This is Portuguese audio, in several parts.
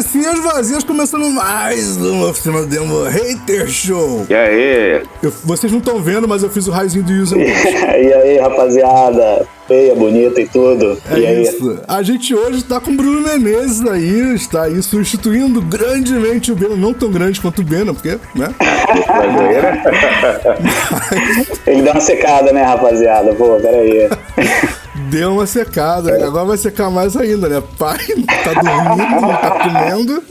Cabecinhas vazias começando mais uma oficina do demo Hater Show. E aí? Eu- vocês não estão vendo, mas eu fiz o raizinho do User e aí, rapaziada? Feia, bonita e tudo. É e aí? isso. A gente hoje tá com o Bruno Menezes aí, está aí substituindo grandemente o Bena, não tão grande quanto o Bena, porque, né? Prazer. Ele deu uma secada, né, rapaziada? Pô, peraí. Deu uma secada, agora vai secar mais ainda, né? Pai tá dormindo, não tá comendo.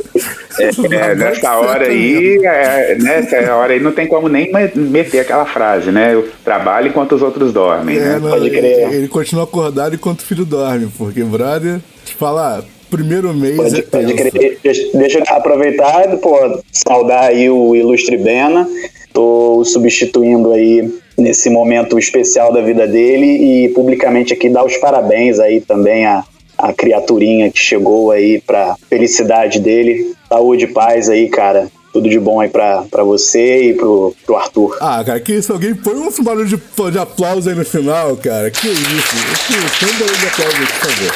É, Agora nessa hora aí, é, nessa hora aí não tem como nem me- meter aquela frase, né? Eu trabalho enquanto os outros dormem, É, né? não, Pode ele, crer. ele continua acordado enquanto o filho dorme, porque, brother, te falar, primeiro mês Pode, é pode crer. Deixa, eu aproveitar pô, saudar aí o Ilustre Bena. Tô substituindo aí nesse momento especial da vida dele e publicamente aqui dar os parabéns aí também a, a criaturinha que chegou aí pra felicidade dele. Saúde e paz aí, cara. Tudo de bom aí pra, pra você e pro, pro Arthur. Ah, cara, que isso? Alguém põe um barulho de, de aplauso aí no final, cara. Que isso? Que- Põe um barulho de aplauso aí, por favor.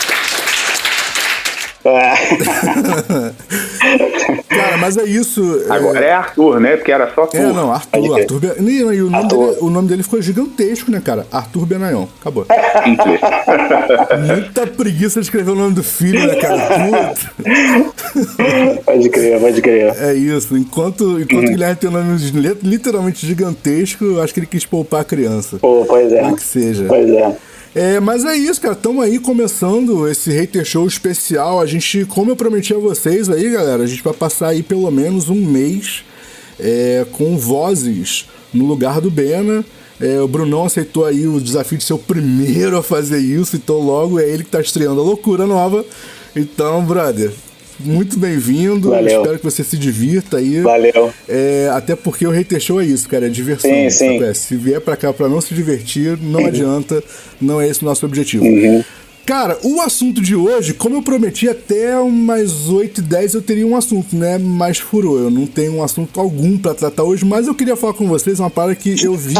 Cara, mas é isso. Agora é Arthur, né? Porque era só Arthur. É, não, Arthur. Arthur Ben- E, e o, nome Arthur. dele, o nome dele ficou gigantesco, né, cara? Arthur Benayon. Acabou. Muita preguiça de escrever o nome do filho, né, cara? Puta. pode crer, pode crer. É isso. Enquanto, enquanto o Guilherme tem um nome li- literalmente gigantesco, eu acho que ele quis poupar a criança. Pô, pois é. Como que seja. Pois é. É, mas é isso, cara. Estamos aí começando esse Hater Show especial. A gente, como eu prometi a vocês aí, galera, a gente vai passar aí pelo menos um mês é, com vozes no lugar do Bena. É, o Brunão aceitou aí o desafio de ser o primeiro a fazer isso, então logo é ele que tá estreando a loucura nova. Então, brother, muito bem-vindo. Valeu. Espero que você se divirta aí. Valeu. É, até porque o Hater Show é isso, cara, é diversão. Sim, sim. Se vier pra cá pra não se divertir, não adianta, não é esse o nosso objetivo. Uhum. Cara, o assunto de hoje, como eu prometi, até umas 8 e 10 eu teria um assunto, né? Mas furou, eu não tenho um assunto algum pra tratar hoje, mas eu queria falar com vocês uma parada que eu vi,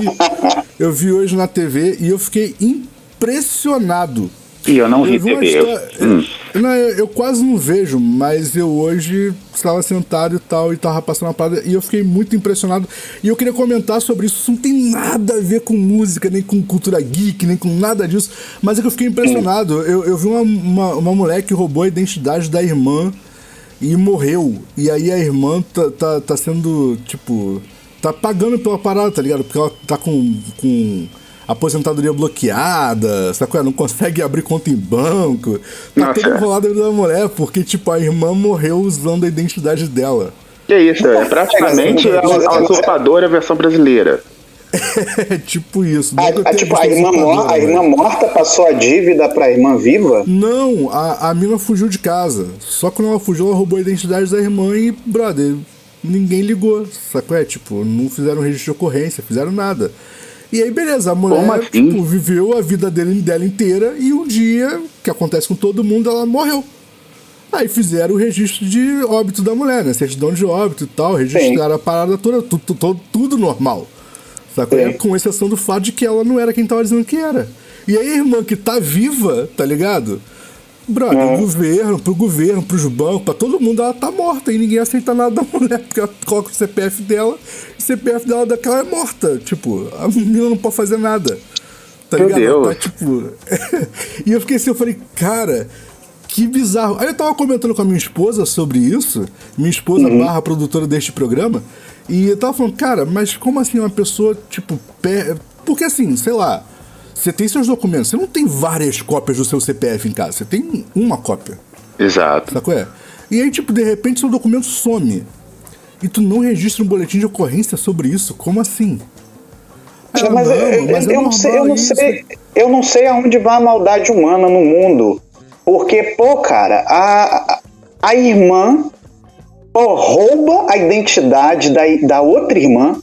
eu vi hoje na TV e eu fiquei impressionado. E eu não vi Eu vi uma TV. eu- história- Hum. Não, eu, eu quase não vejo, mas eu hoje estava sentado e tal, e tava passando uma parada, e eu fiquei muito impressionado. E eu queria comentar sobre isso. Isso não tem nada a ver com música, nem com cultura geek, nem com nada disso. Mas é que eu fiquei impressionado. Eu, eu vi uma, uma, uma mulher que roubou a identidade da irmã e morreu. E aí a irmã tá, tá, tá sendo, tipo. Tá pagando pela parada, tá ligado? Porque ela tá com. com aposentadoria bloqueada, sabe qual é? Não consegue abrir conta em banco. Tá Nossa. todo vida da mulher, porque, tipo, a irmã morreu usando a identidade dela. Que isso, é praticamente a, a usurpadora versão brasileira. É tipo isso. A, a, tipo, a irmã, mor- a irmã velho. morta passou a dívida pra irmã viva? Não, a, a mina fugiu de casa. Só que quando ela fugiu, ela roubou a identidade da irmã e, brother, ninguém ligou. Sacou? É, tipo, não fizeram registro de ocorrência, fizeram nada. E aí, beleza, a mulher assim? tipo, viveu a vida dele, dela inteira e um dia, que acontece com todo mundo, ela morreu. Aí fizeram o registro de óbito da mulher, né? Certidão de óbito e tal, registraram a parada toda, tudo, tudo, tudo normal. Sacou? Sim. Com exceção do fato de que ela não era quem tava dizendo que era. E aí a irmã que tá viva, tá ligado? Brother, É. o governo, pro governo, pros bancos, pra todo mundo, ela tá morta e ninguém aceita nada da mulher, porque ela coloca o CPF dela, e o CPF dela daquela é morta. Tipo, a menina não pode fazer nada. Tá Meu ligado? Tá, Deus. tipo. e eu fiquei assim, eu falei, cara, que bizarro. Aí eu tava comentando com a minha esposa sobre isso, minha esposa barra produtora deste programa, e eu tava falando, cara, mas como assim uma pessoa, tipo, per... porque assim, sei lá, você tem seus documentos, você não tem várias cópias do seu CPF em casa, você tem uma cópia, Exato. sacou? É? E aí, tipo, de repente seu documento some. E tu não registra um boletim de ocorrência sobre isso? Como assim? Ela, mas "Não, eu, mas eu é não sei, eu normal não isso." sei, eu não sei aonde vai a maldade humana no mundo. Porque, pô, cara, a, a- a irmã pô, rouba a identidade da, da outra irmã,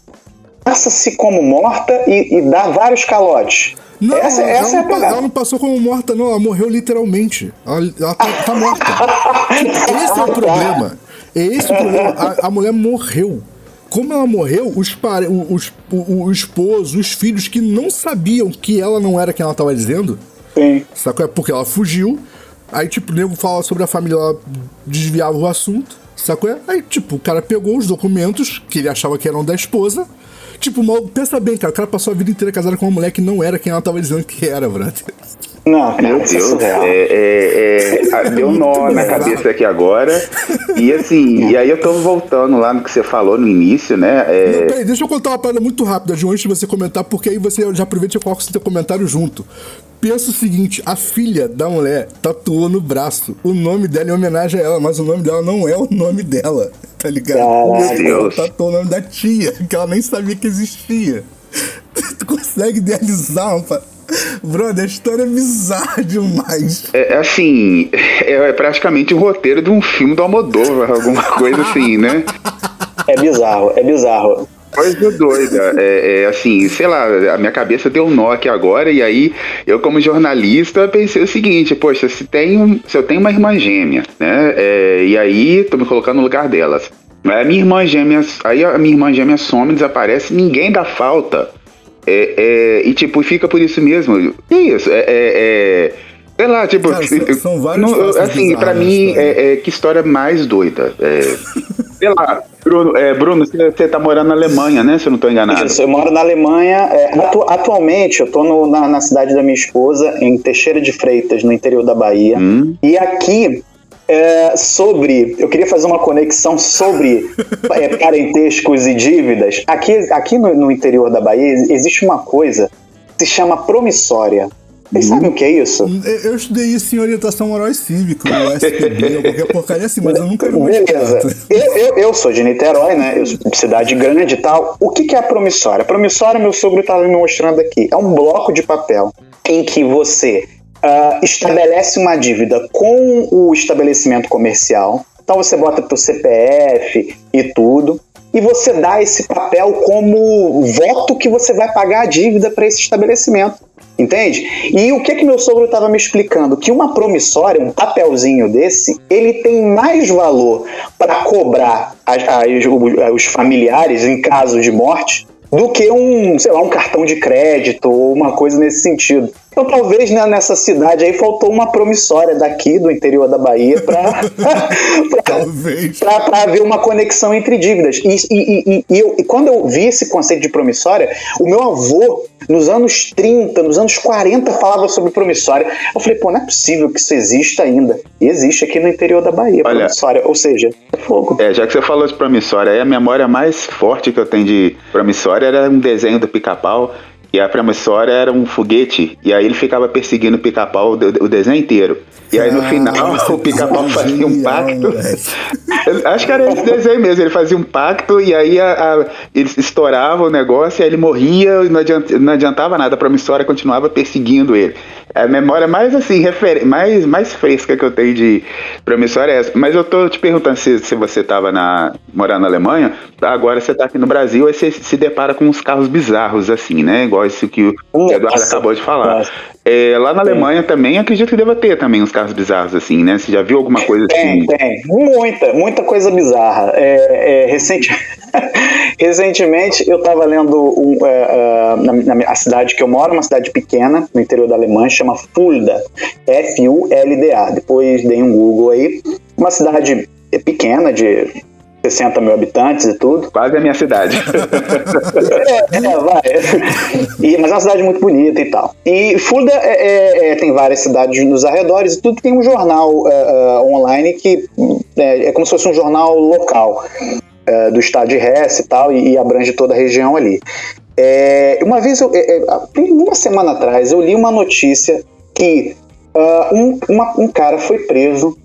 passa-se como morta e, e dá vários calotes. Não, essa ela, essa é a ela não passou como morta, não. Ela morreu literalmente. Ela, ela tá, tá morta. Esse é o problema. É esse o problema. A, a mulher morreu. como ela morreu, os, pare... os, o, o esposo, os filhos que não sabiam que ela não era quem ela tava dizendo, Sim. sacou? É porque ela fugiu. Aí, tipo, o nego fala sobre a família, ela desviava o assunto, sacou? Aí, tipo, o cara pegou os documentos que ele achava que eram da esposa. Tipo, mal, pensa bem, cara, o cara passou a vida inteira casado com uma mulher que não era quem ela tava dizendo que era, brother. Não, Meu é Deus, surreal. é, é, é, deu nó na cabeça aqui agora. E assim, e aí eu tô voltando lá no que você falou no início, né? É, Não, peraí, deixa eu contar uma parada muito rápida, João, antes de você comentar, porque aí você já aproveita e coloca o seu comentário junto. Pensa o seguinte, a filha da mulher tatuou no braço o nome dela em homenagem a ela, mas o nome dela não é o nome dela, tá ligado? Caralho. Ela Deus. tatuou o nome da tia, que ela nem sabia que existia. Tu consegue idealizar, uma... Brother, a história é bizarra demais. é, assim, é praticamente o roteiro de um filme do Almodóvar, alguma coisa assim, né? É bizarro, é bizarro. Coisa doida. É, é, assim, sei lá, a minha cabeça deu um nó aqui agora, e aí eu, como jornalista, pensei o seguinte: poxa, se, tem, um- se eu tenho uma irmã gêmea, né? é, e aí tô me colocando no lugar delas. Aí A minha irmã gêmea, aí a minha irmã gêmea some, desaparece, ninguém dá falta. É, é, e tipo, fica por isso mesmo. Que isso? É. é, é, sei lá, tipo. Cara, são- são vários não, assim, na mim, é, é, que história mais doida. É, sei lá, Bruno, é, Bruno você, você tá morando na Alemanha, né? Se eu não tô enganado. Isso, eu moro na Alemanha. é, atu- atualmente, eu tô no- na, na cidade da minha esposa, em Teixeira de Freitas, no interior da Bahia. Hum. E aqui, é, sobre. Eu queria fazer uma conexão sobre é, parentescos e dívidas. Aqui, aqui no, no interior da Bahia existe uma coisa que se chama promissória. Vocês Hum. sabem o que é isso? Eu eu estudei isso em orientação moral e cívica, no SPB, ou qualquer porcaria assim, mas eu nunca vi Beleza. Eu, eu, eu sou de Niterói, né? Eu sou de cidade grande e tal. O que, que é a promissória? A promissória, meu sogro estava me mostrando aqui. É um bloco de papel em que você ah, estabelece uma dívida com o estabelecimento comercial. Então você bota teu CPF e tudo. E você dá esse papel como voto que você vai pagar a dívida para esse estabelecimento. Entende? E o que que meu sogro estava me explicando? Que uma promissória, um papelzinho desse, ele tem mais valor para cobrar os familiares em caso de morte do que um, sei lá, um cartão de crédito ou uma coisa nesse sentido. Então talvez né, nessa cidade aí faltou uma promissória daqui do interior da Bahia para haver uma conexão entre dívidas. E, e- e- e eu- e quando eu vi esse conceito de promissória, o meu avô, nos anos 30, nos anos 40, falava sobre promissória. Eu falei, pô, não é possível que isso exista ainda. E existe aqui no interior da Bahia, Olha- promissória. Ou seja, é fogo. É, já que você falou de promissória, aí a memória mais forte que eu tenho de promissória era um desenho do pica-pau. E a promissória era um foguete, e aí ele ficava perseguindo o pica-pau o, o desenho inteiro. E aí no Ah, final esse o pica-pau fazia um genial, pacto. Eu Acho que era esse desenho mesmo, ele fazia um pacto e aí a, a- ele estourava o negócio e aí ele morria e não adiantava, não adiantava nada, a promissória continuava perseguindo ele. A memória mais assim, refer... mais, mais fresca que eu tenho de promissória é essa. Mas eu tô te perguntando se, se você tava na, morando na Alemanha, agora você tá aqui no Brasil, aí você se depara com uns carros bizarros assim, né? Igual isso que o Nossa. Eduardo acabou de falar. É, lá na Alemanha também acredito que deva ter também uns carros bizarros assim, né? Você já viu alguma coisa Tem, assim? tem. Muita, muita coisa bizarra. É, é, recente... Recentemente eu estava lendo um, é, é, na, na minha- a cidade que eu moro, uma cidade pequena, no interior da Alemanha, chama Fulda. F-U-L-D-A. Depois dei um Google aí. Uma cidade pequena, de 60 mil habitantes e tudo. Quase a minha cidade. É, é, vai. E, mas é uma cidade muito bonita e tal. E Fulda é, é, é, tem várias cidades nos arredores e tudo tem um jornal é, é, online que é, como se fosse um jornal local é, do estado de Hesse e tal, e, e abrange toda a região ali. É, uma vez, eu, uma semana atrás, eu li uma notícia que ah, um, uma- um cara foi preso.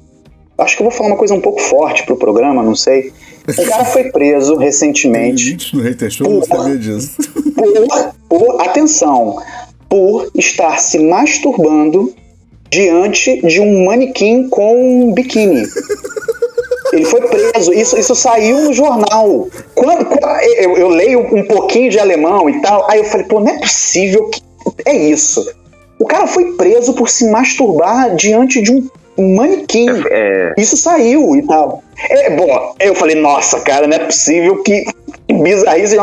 Acho que eu vou falar uma coisa um pouco forte pro programa, não sei. Um cara foi preso Tem recentemente no Hater Show, não sabia disso. por, por- atenção, por estar se masturbando diante de um manequim com um biquíni. Ele foi preso, isso, isso saiu no jornal. Quando, quando- eu, eu leio um pouquinho de alemão e tal, aí eu falei, pô, não é possível que. É isso. O cara foi preso por se masturbar diante de um manequim. É, Isso saiu e tal. É, bom, eu falei, nossa, cara, não é possível que bizarrice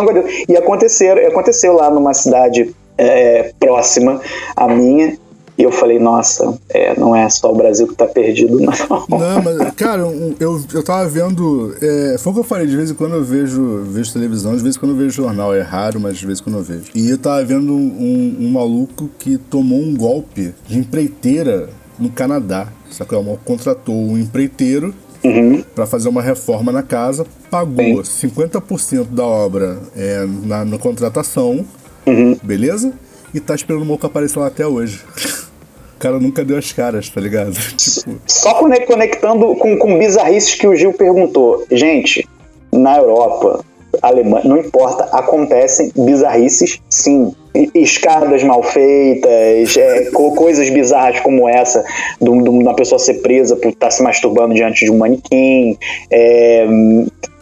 e aconteceu, aconteceu lá numa cidade é, próxima à minha. E eu falei, nossa, é, não é só o Brasil que tá perdido, não. Não, mas, cara, eu, eu tava vendo. É, foi o que eu falei, de vez em quando eu vejo, vejo televisão, de vez em quando eu vejo jornal. É raro, mas de vez em quando eu vejo. E eu tava vendo um, um maluco que tomou um golpe de empreiteira no Canadá. Sacou? Contratou um empreiteiro Uhum. para fazer uma reforma na casa, pagou Sim. 50% da obra é, na, na contratação, Uhum. beleza? E tá esperando o maluco aparecer lá até hoje. O cara nunca deu as caras, tá ligado? Tipo, Só conec- conectando com, com bizarrices que o Gil perguntou. Gente, na Europa, Alemanha, não importa, acontecem bizarrices, sim. Escadas mal feitas, é, co- coisas bizarras como essa, de um- uma pessoa ser presa por estar se masturbando diante de um manequim. é,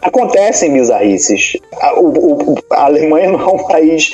acontecem bizarrices. A, o- o- a Alemanha não é um país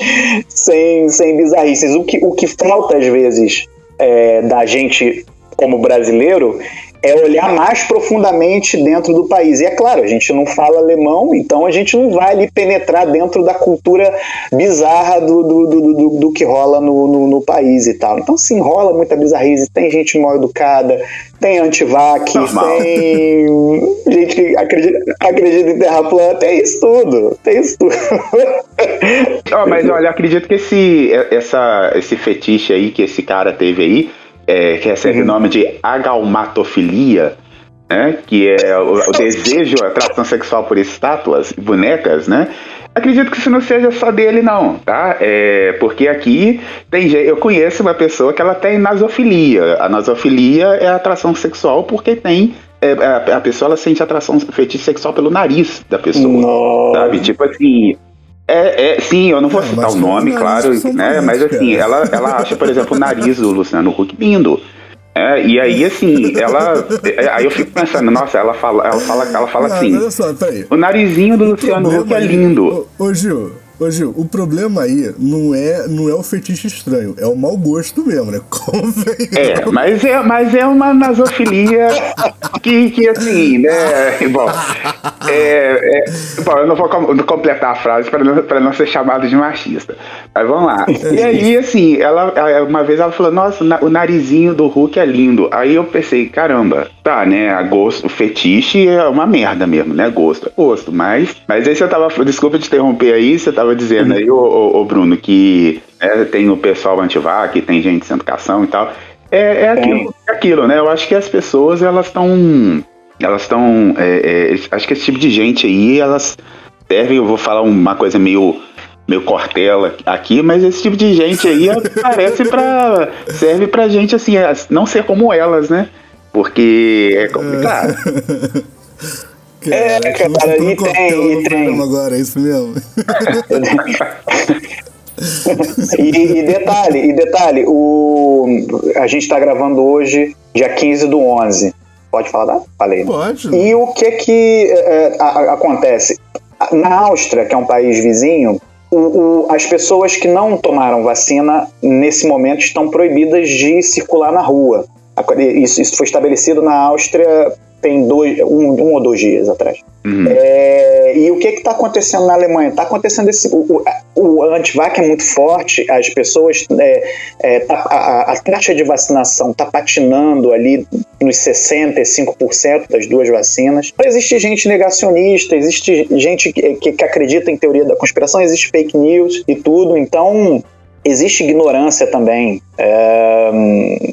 sem, sem bizarrices. O que, o que falta, às vezes, é, da gente como brasileiro é olhar mais profundamente dentro do país. E é claro, a gente não fala alemão, então a gente não vai ali penetrar dentro da cultura bizarra do, do, do, do, do que rola no, no, no país e tal. Então, sim, rola muita bizarrice, tem gente mal educada, tem antivac, Normal. tem gente que acredita, acredita em terra plana, tem isso tudo, tem isso tudo. Ó, mas olha, eu acredito que esse, essa, esse fetiche aí que esse cara teve aí, é, que recebe o nome de agalmatofilia, né? Que é o, o desejo, a atração sexual por estátuas, bonecas, né? Acredito que isso não seja só dele, não, tá? É, porque aqui tem gente, eu conheço uma pessoa que ela tem nasofilia. A nasofilia é a atração sexual porque tem é, a, a pessoa ela sente atração fetiche sexual pelo nariz da pessoa, Nossa. sabe? Tipo assim, é, é, sim, eu não vou É, citar o nome, claro, né? Mas assim, cara. ela, ela acha, por exemplo, o nariz do Luciano Huck lindo. É, e aí, assim, ela. é, Aí eu fico pensando, nossa, ela fala, ela fala, ela fala ah, assim. só. O narizinho do Luciano Huck é lindo. Ô, ô, Gil, ô Gil, o problema aí não é, não é o fetiche estranho, é o mau gosto mesmo, né? Convenhamos. É, mas é, mas é uma nasofilia que, que assim, né? Bom, é, é- bom, eu não vou com- completar a frase para não, pra não ser chamado de machista. Mas vamos lá. E aí, assim, ela uma vez ela falou: Nossa, o narizinho do Hulk é lindo. Aí eu pensei: Caramba, tá, né? A gosto, o fetiche é uma merda mesmo, né? Gosto é gosto. Mas, mas aí você tava. Desculpa te interromper aí, você tava dizendo aí, ô, ô, ô, Bruno, que é, tem o pessoal antivac, tem gente sem educação e tal. É, é aquilo, é aquilo, né? Eu acho que as pessoas, elas estão. Elas estão. é, é, acho que esse tipo de gente aí, elas servem, eu vou falar uma coisa meio. Meio cortela aqui, mas esse tipo de gente aí parece pra. serve pra gente assim, não ser como elas, né? Porque é complicado. É, Caraca, cara, eu tô e tem, e tem. agora, é isso mesmo? E, e detalhe, e detalhe, o, a gente tá gravando hoje, dia 15 do 11. Pode falar? Falei. né? Pode. E o que que é, a- a- acontece? Na Áustria, que é um país vizinho, o- o- as pessoas que não tomaram vacina, nesse momento, estão proibidas de circular na rua. Isso, isso foi estabelecido na Áustria tem dois, um, um ou dois dias atrás. Uhum. É, e o que está acontecendo na Alemanha? Está acontecendo esse. O, o, o antivac é muito forte, as pessoas. É, é, tá- a, a- a taxa de vacinação está patinando ali nos 65% das duas vacinas. Existe gente negacionista, existe gente que, que, que acredita em teoria da conspiração, existe fake news e tudo. Então. Existe ignorância também. É,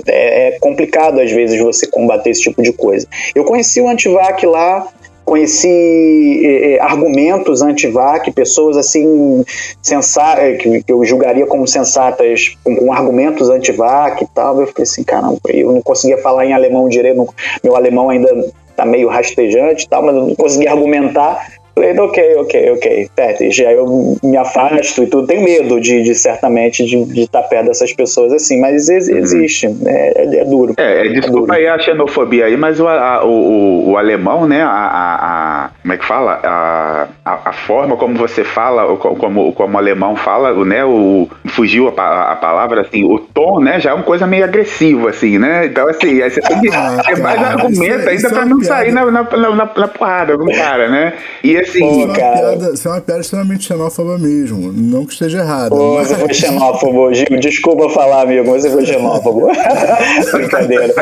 é- é complicado, às vezes, você combater esse tipo de coisa. Eu conheci o antivac lá, conheci eh, eh, argumentos anti-vac, pessoas assim sensa eh, que, que eu julgaria como sensatas com, com argumentos anti-vac e tal. Eu fiquei assim, caramba, eu não conseguia falar em alemão direito, meu alemão ainda tá meio rastejante e tal, mas eu não conseguia argumentar. Falei, ok, ok, ok, Pet, já eu me afasto e tudo. Tenho medo de, de certamente, de, de estar perto dessas pessoas assim, mas ex- existe, é, é- é duro. É, é, desculpa aí a xenofobia aí, mas o, a- o, o- alemão, né, a- a- como é que fala? A, a, a forma como você fala, como, como o alemão fala, o, né, o, fugiu a, a palavra, assim, o tom, né, já é uma coisa meio agressivo, assim, né, então assim, aí você tem que Ah, ter mais cara, argumento isso é- ainda isso é pra uma não piada. sair na, na, na, na porrada com o cara, né, e assim, Isso é, uma cara. piada, isso é uma piada extremamente xenófoba mesmo. Não que esteja errada. Pô, mas- você foi xenófobo, Gil. Desculpa falar, amigo, você foi xenófobo. Brincadeira.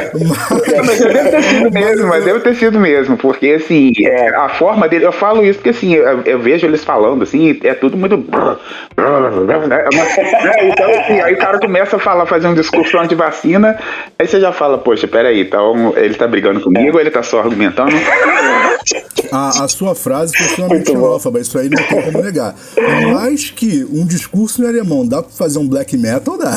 Mas deve ter sido mesmo, mas deve ter sido mesmo, porque assim, é, a forma dele, eu falo isso porque assim, eu, eu vejo eles falando assim, é tudo muito. né, Então, assim, aí o cara começa a falar, fazer um discurso anti-vacina, aí você já fala, poxa, peraí, então ele tá brigando comigo, ele tá só argumentando. A, a sua frase foi extremamente xenófoba, isso aí não tem como negar. Mas que um discurso em alemão dá pra fazer um black metal, dá.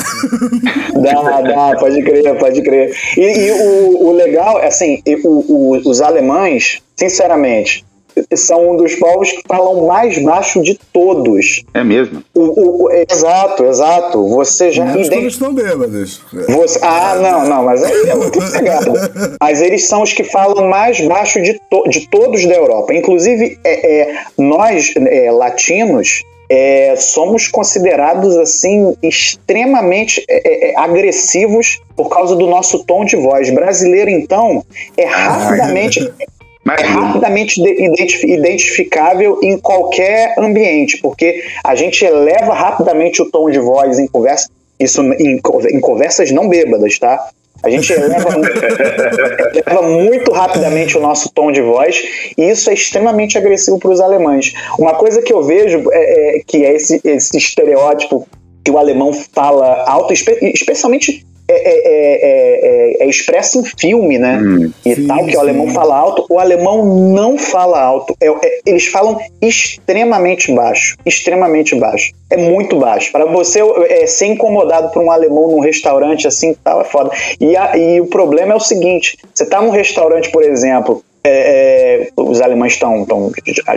Dá, dá, pode crer, pode crer. E, e o, o legal, assim, o- o- os alemães, sinceramente, são um dos povos que falam mais baixo de todos. É mesmo. O, o- o- exato, exato. Você já quando ident- estão bêbados. Você- ah, não, não, mas aí é outra pegada. Mas eles são os que falam mais baixo de, to- de todos da Europa. Inclusive, é, é, nós, é, latinos, é, somos considerados assim extremamente é, é, agressivos por causa do nosso tom de voz. Brasileiro, então, é rapidamente. Mas, É rapidamente de- identifi- identificável em qualquer ambiente, porque a gente eleva rapidamente o tom de voz em conversa, isso em, em conversas não bêbadas, tá? A gente eleva, eleva muito rapidamente o nosso tom de voz e isso é extremamente agressivo para os alemães. Uma coisa que eu vejo é, é que é esse, esse estereótipo que o alemão fala alto, espe- especialmente é, é, é, é- é expresso em filme, né? e Sim, tal, que sim. o alemão fala alto, o alemão não fala alto. É- é- eles falam extremamente baixo. Extremamente baixo. É muito baixo. Para você é, ser incomodado por um alemão num restaurante assim tal, é foda. E, a- e o problema é o seguinte: você tá num restaurante, por exemplo, é, é, os alemães estão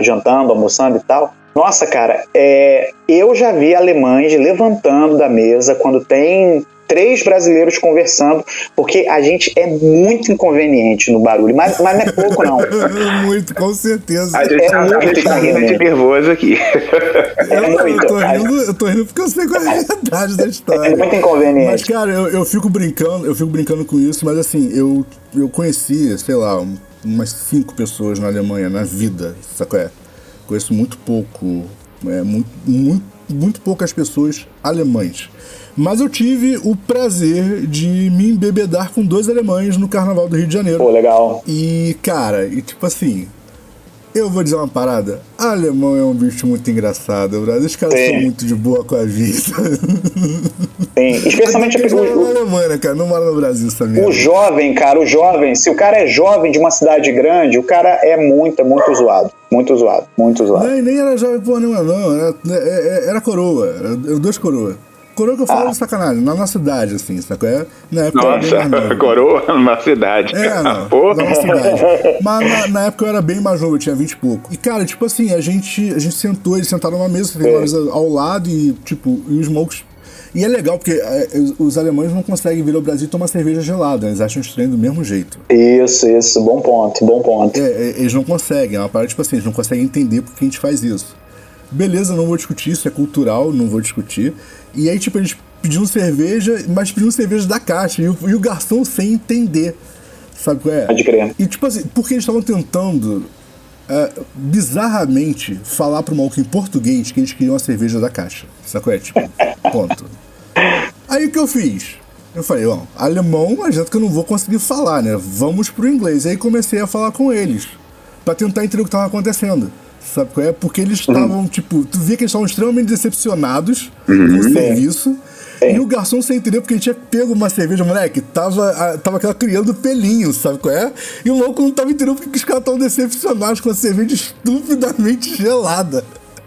jantando, almoçando e tal. Nossa, cara, é, eu já vi alemães levantando da mesa quando tem três brasileiros conversando, porque a gente é muito inconveniente no barulho, mas, mas não é pouco, não. Muito, com certeza. a gente É tá, a muito gente tá rindo nervoso aqui. É Eu, eu muito. tô rindo, eu tô rindo porque eu sei qual é a verdade da história. É muito inconveniente. Mas, cara, eu, eu fico brincando, eu fico brincando com isso, mas assim, eu, eu conheci, sei lá, um- umas cinco pessoas na Alemanha na vida, sabe qual é? Conheço muito pouco, é, muito, muito, muito poucas pessoas alemães. Mas eu tive o prazer de me embebedar com dois alemães no Carnaval do Rio de Janeiro. Pô, legal. E, cara, e tipo assim, eu vou dizer uma parada. Alemão é um bicho muito engraçado, brother. Os caras Sim. são muito de boa com a vida. Sim. Especialmente Porque o, mora na o- Alemanha, cara? Não mora no Brasil merda. o jovem, cara, o jovem. Se o cara é jovem de uma cidade grande, o cara é muito, muito zoado. Muito zoado, muito zoado. Nem, nem era jovem porra nenhuma, não. Era, é- é- era coroa. Era, dois coroa. Coroa que eu falo Ah. de sacanagem, na nossa idade, assim, sacou? É? Na época Nossa, coroa numa cidade. É, não, Pô, na nossa idade. Mas na, na época eu era bem mais novo, eu tinha 20 e pouco. E, cara, tipo assim, a gente, a gente sentou, eles sentaram numa mesa, tem uma mesa ao lado e, tipo, e os malucos. E é legal, porque é, os- alemães não conseguem vir ao Brasil e tomar cerveja gelada, eles acham estranho do mesmo jeito. Isso, isso, bom ponto, bom ponto. É, é, eles não conseguem, é uma parada, tipo assim, eles não conseguem entender por que a gente faz isso. Beleza, não vou discutir, isso é cultural, não vou discutir. E aí, tipo, eles pediam cerveja, mas pediam cerveja da caixa, e o, e o garçom sem entender. Sabe qual é? Pode crer. E tipo assim, porque eles estavam tentando é, bizarramente falar pro maluco em português que eles queriam a cerveja da caixa. Sabe qual é? Tipo, ponto. Aí o que eu fiz? Eu falei, ó, alemão, adianta que eu não vou conseguir falar, né? Vamos pro inglês. Aí comecei a falar com eles, pra tentar entender o que tava acontecendo. Sabe qual é? Porque eles estavam, tipo, tu via que eles estavam extremamente decepcionados com o serviço. E o garçom sem entender porque ele tinha pego uma cerveja, moleque, tava, a- tava aquela criando pelinho, sabe qual é? E o louco não tava entendendo porque que os caras estavam decepcionados com a cerveja estupidamente gelada.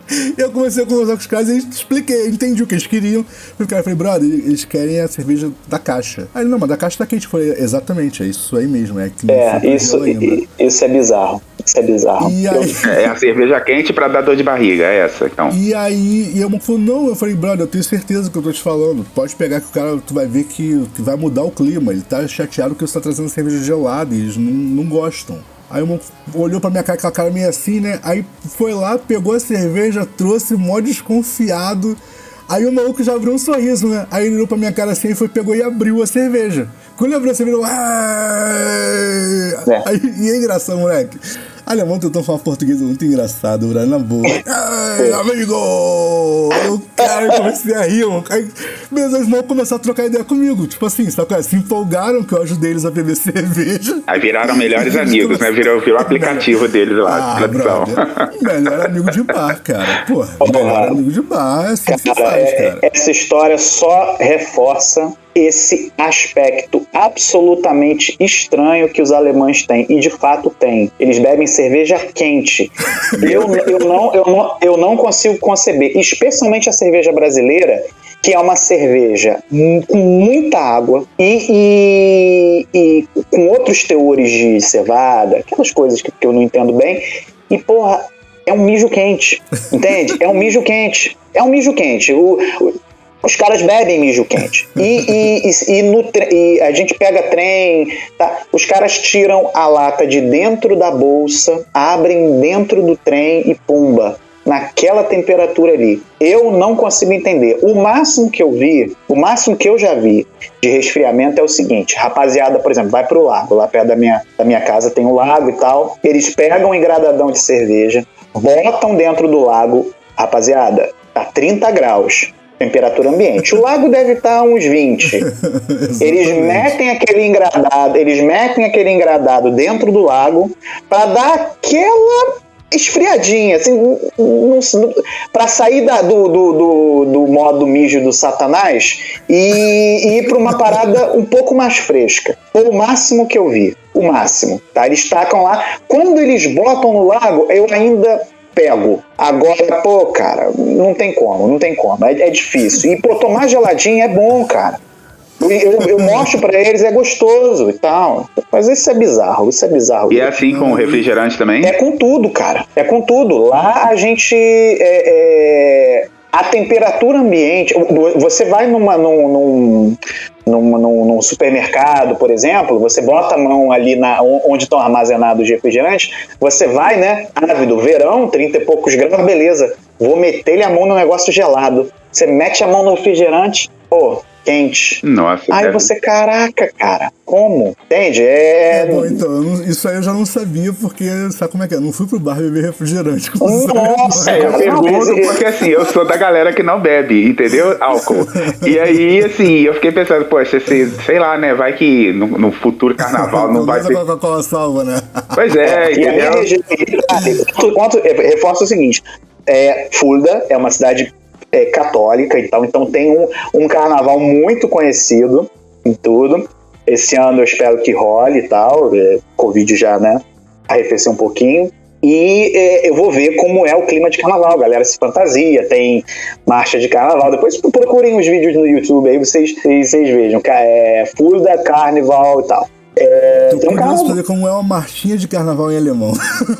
E eu comecei a conversar com os caras e expliquei, entendi o que eles queriam. E o cara falei, brother, eles querem a cerveja da caixa. Aí ele, não, mas da caixa tá quente. Eu falei, exatamente, é isso aí mesmo, é É, isso, isso é bizarro. Isso é bizarro. E aí, É a cerveja quente pra dar dor de barriga, é essa, então. e aí, e eu falou, não, eu falei, brother, eu tenho certeza que eu tô te falando. Pode pegar que o cara, tu vai ver que, que vai mudar o clima. Ele tá chateado que você tá trazendo cerveja gelada e eles não, não gostam. Aí o maluco olhou pra minha cara com a cara meio assim, né? Aí foi lá, pegou a cerveja, trouxe, mó desconfiado. Aí o maluco já abriu um sorriso, né? Aí ele olhou pra minha cara assim e foi, pegou e abriu a cerveja. Quando ele abriu cerveja, eu... "Ah!" É. Aí, e é engraçado, moleque. Alemão tentou falar português muito engraçado, Bruno, na boa. Ai, amigo! Eu cara, eu comecei a rir, mano. Aí, meus irmãos começaram a trocar ideia comigo. Tipo assim, só que se empolgaram que eu ajudei eles a beber cerveja. Aí viraram melhores amigos, né? Virou, virou o aplicativo deles lá, Ah, de tradução. melhor amigo de bar, cara. Porra. melhor amigo de bar, é assim Cara, faz, é- cara. essa história só reforça esse aspecto absolutamente estranho que os alemães têm. E de fato têm. Eles bebem cerveja quente. Eu, eu, não, eu, não, eu não consigo conceber, especialmente a cerveja brasileira, que é uma cerveja com muita água e, e- e com outros teores de cevada, aquelas coisas que, que eu não entendo bem. E, porra, é um mijo quente, entende? É um mijo quente. É um mijo quente. O- o- os caras bebem mijo quente. E, e, e, no e a gente pega trem, tá? os caras tiram a lata de dentro da bolsa, abrem dentro do trem e pumba. Naquela temperatura ali. Eu não consigo entender. O máximo que eu vi, o máximo que eu já vi de resfriamento é o seguinte: rapaziada, por exemplo, vai pro lago, lá perto da minha, da minha casa tem um lago e tal. Eles pegam um engradadão de cerveja, botam dentro do lago, rapaziada, tá 30 graus. Temperatura ambiente. O lago deve estar uns 20. Eles metem aquele engradado, eles metem aquele engradado dentro do lago para dar aquela esfriadinha, assim, para sair da- do, do, do, do modo mijo do satanás e, e ir para uma parada um pouco mais fresca. Foi o máximo que eu vi, o máximo. Tá? Eles tacam lá. Quando eles botam no lago, eu ainda pego. Agora, pô, cara, não tem como, não tem como. É, é difícil. E, pô, tomar geladinho é bom, cara. Eu, eu, mostro pra eles, é gostoso e tal. Mas isso é bizarro, isso é bizarro. E é assim com o refrigerante também? É com tudo, cara. É com tudo. Lá a gente. é, é, a temperatura ambiente. Você vai numa, num, num, num, num- supermercado, por exemplo, você bota a mão ali na, onde estão armazenados os refrigerantes, você vai, né? Ávido, verão, 30 e poucos graus, beleza. Vou meter-lhe a mão no negócio gelado. Você mete a mão no refrigerante, pô, quente. Nossa, Aí deve- você, caraca, cara, como? Entende? É. É, bom, então, isso aí eu já não sabia, porque sabe como é que é? Eu não fui pro bar beber refrigerante com Nossa, É, eu pergunto porque assim, eu sou da galera que não bebe, entendeu? Álcool. E aí, assim, eu fiquei pensando, poxa, se, sei lá, né? Vai que no, no futuro carnaval não vai a Coca-Cola salva, né? Pois é, E entendeu? quanto, quanto, reforça o seguinte: é, Fulda é uma cidade é, católica, então, então tem um, um carnaval muito conhecido em tudo. Esse ano eu espero que role e tal. É, Covid já, né? Arrefeceu um pouquinho. E é, eu vou ver como é o clima de carnaval. A galera se fantasia, tem marcha de carnaval. Depois procurem os vídeos no YouTube aí, vocês, vocês, vejam. É, Fulda, Carnival e tal. É, curioso carnaval. pra ver como é uma marchinha de carnaval em alemão.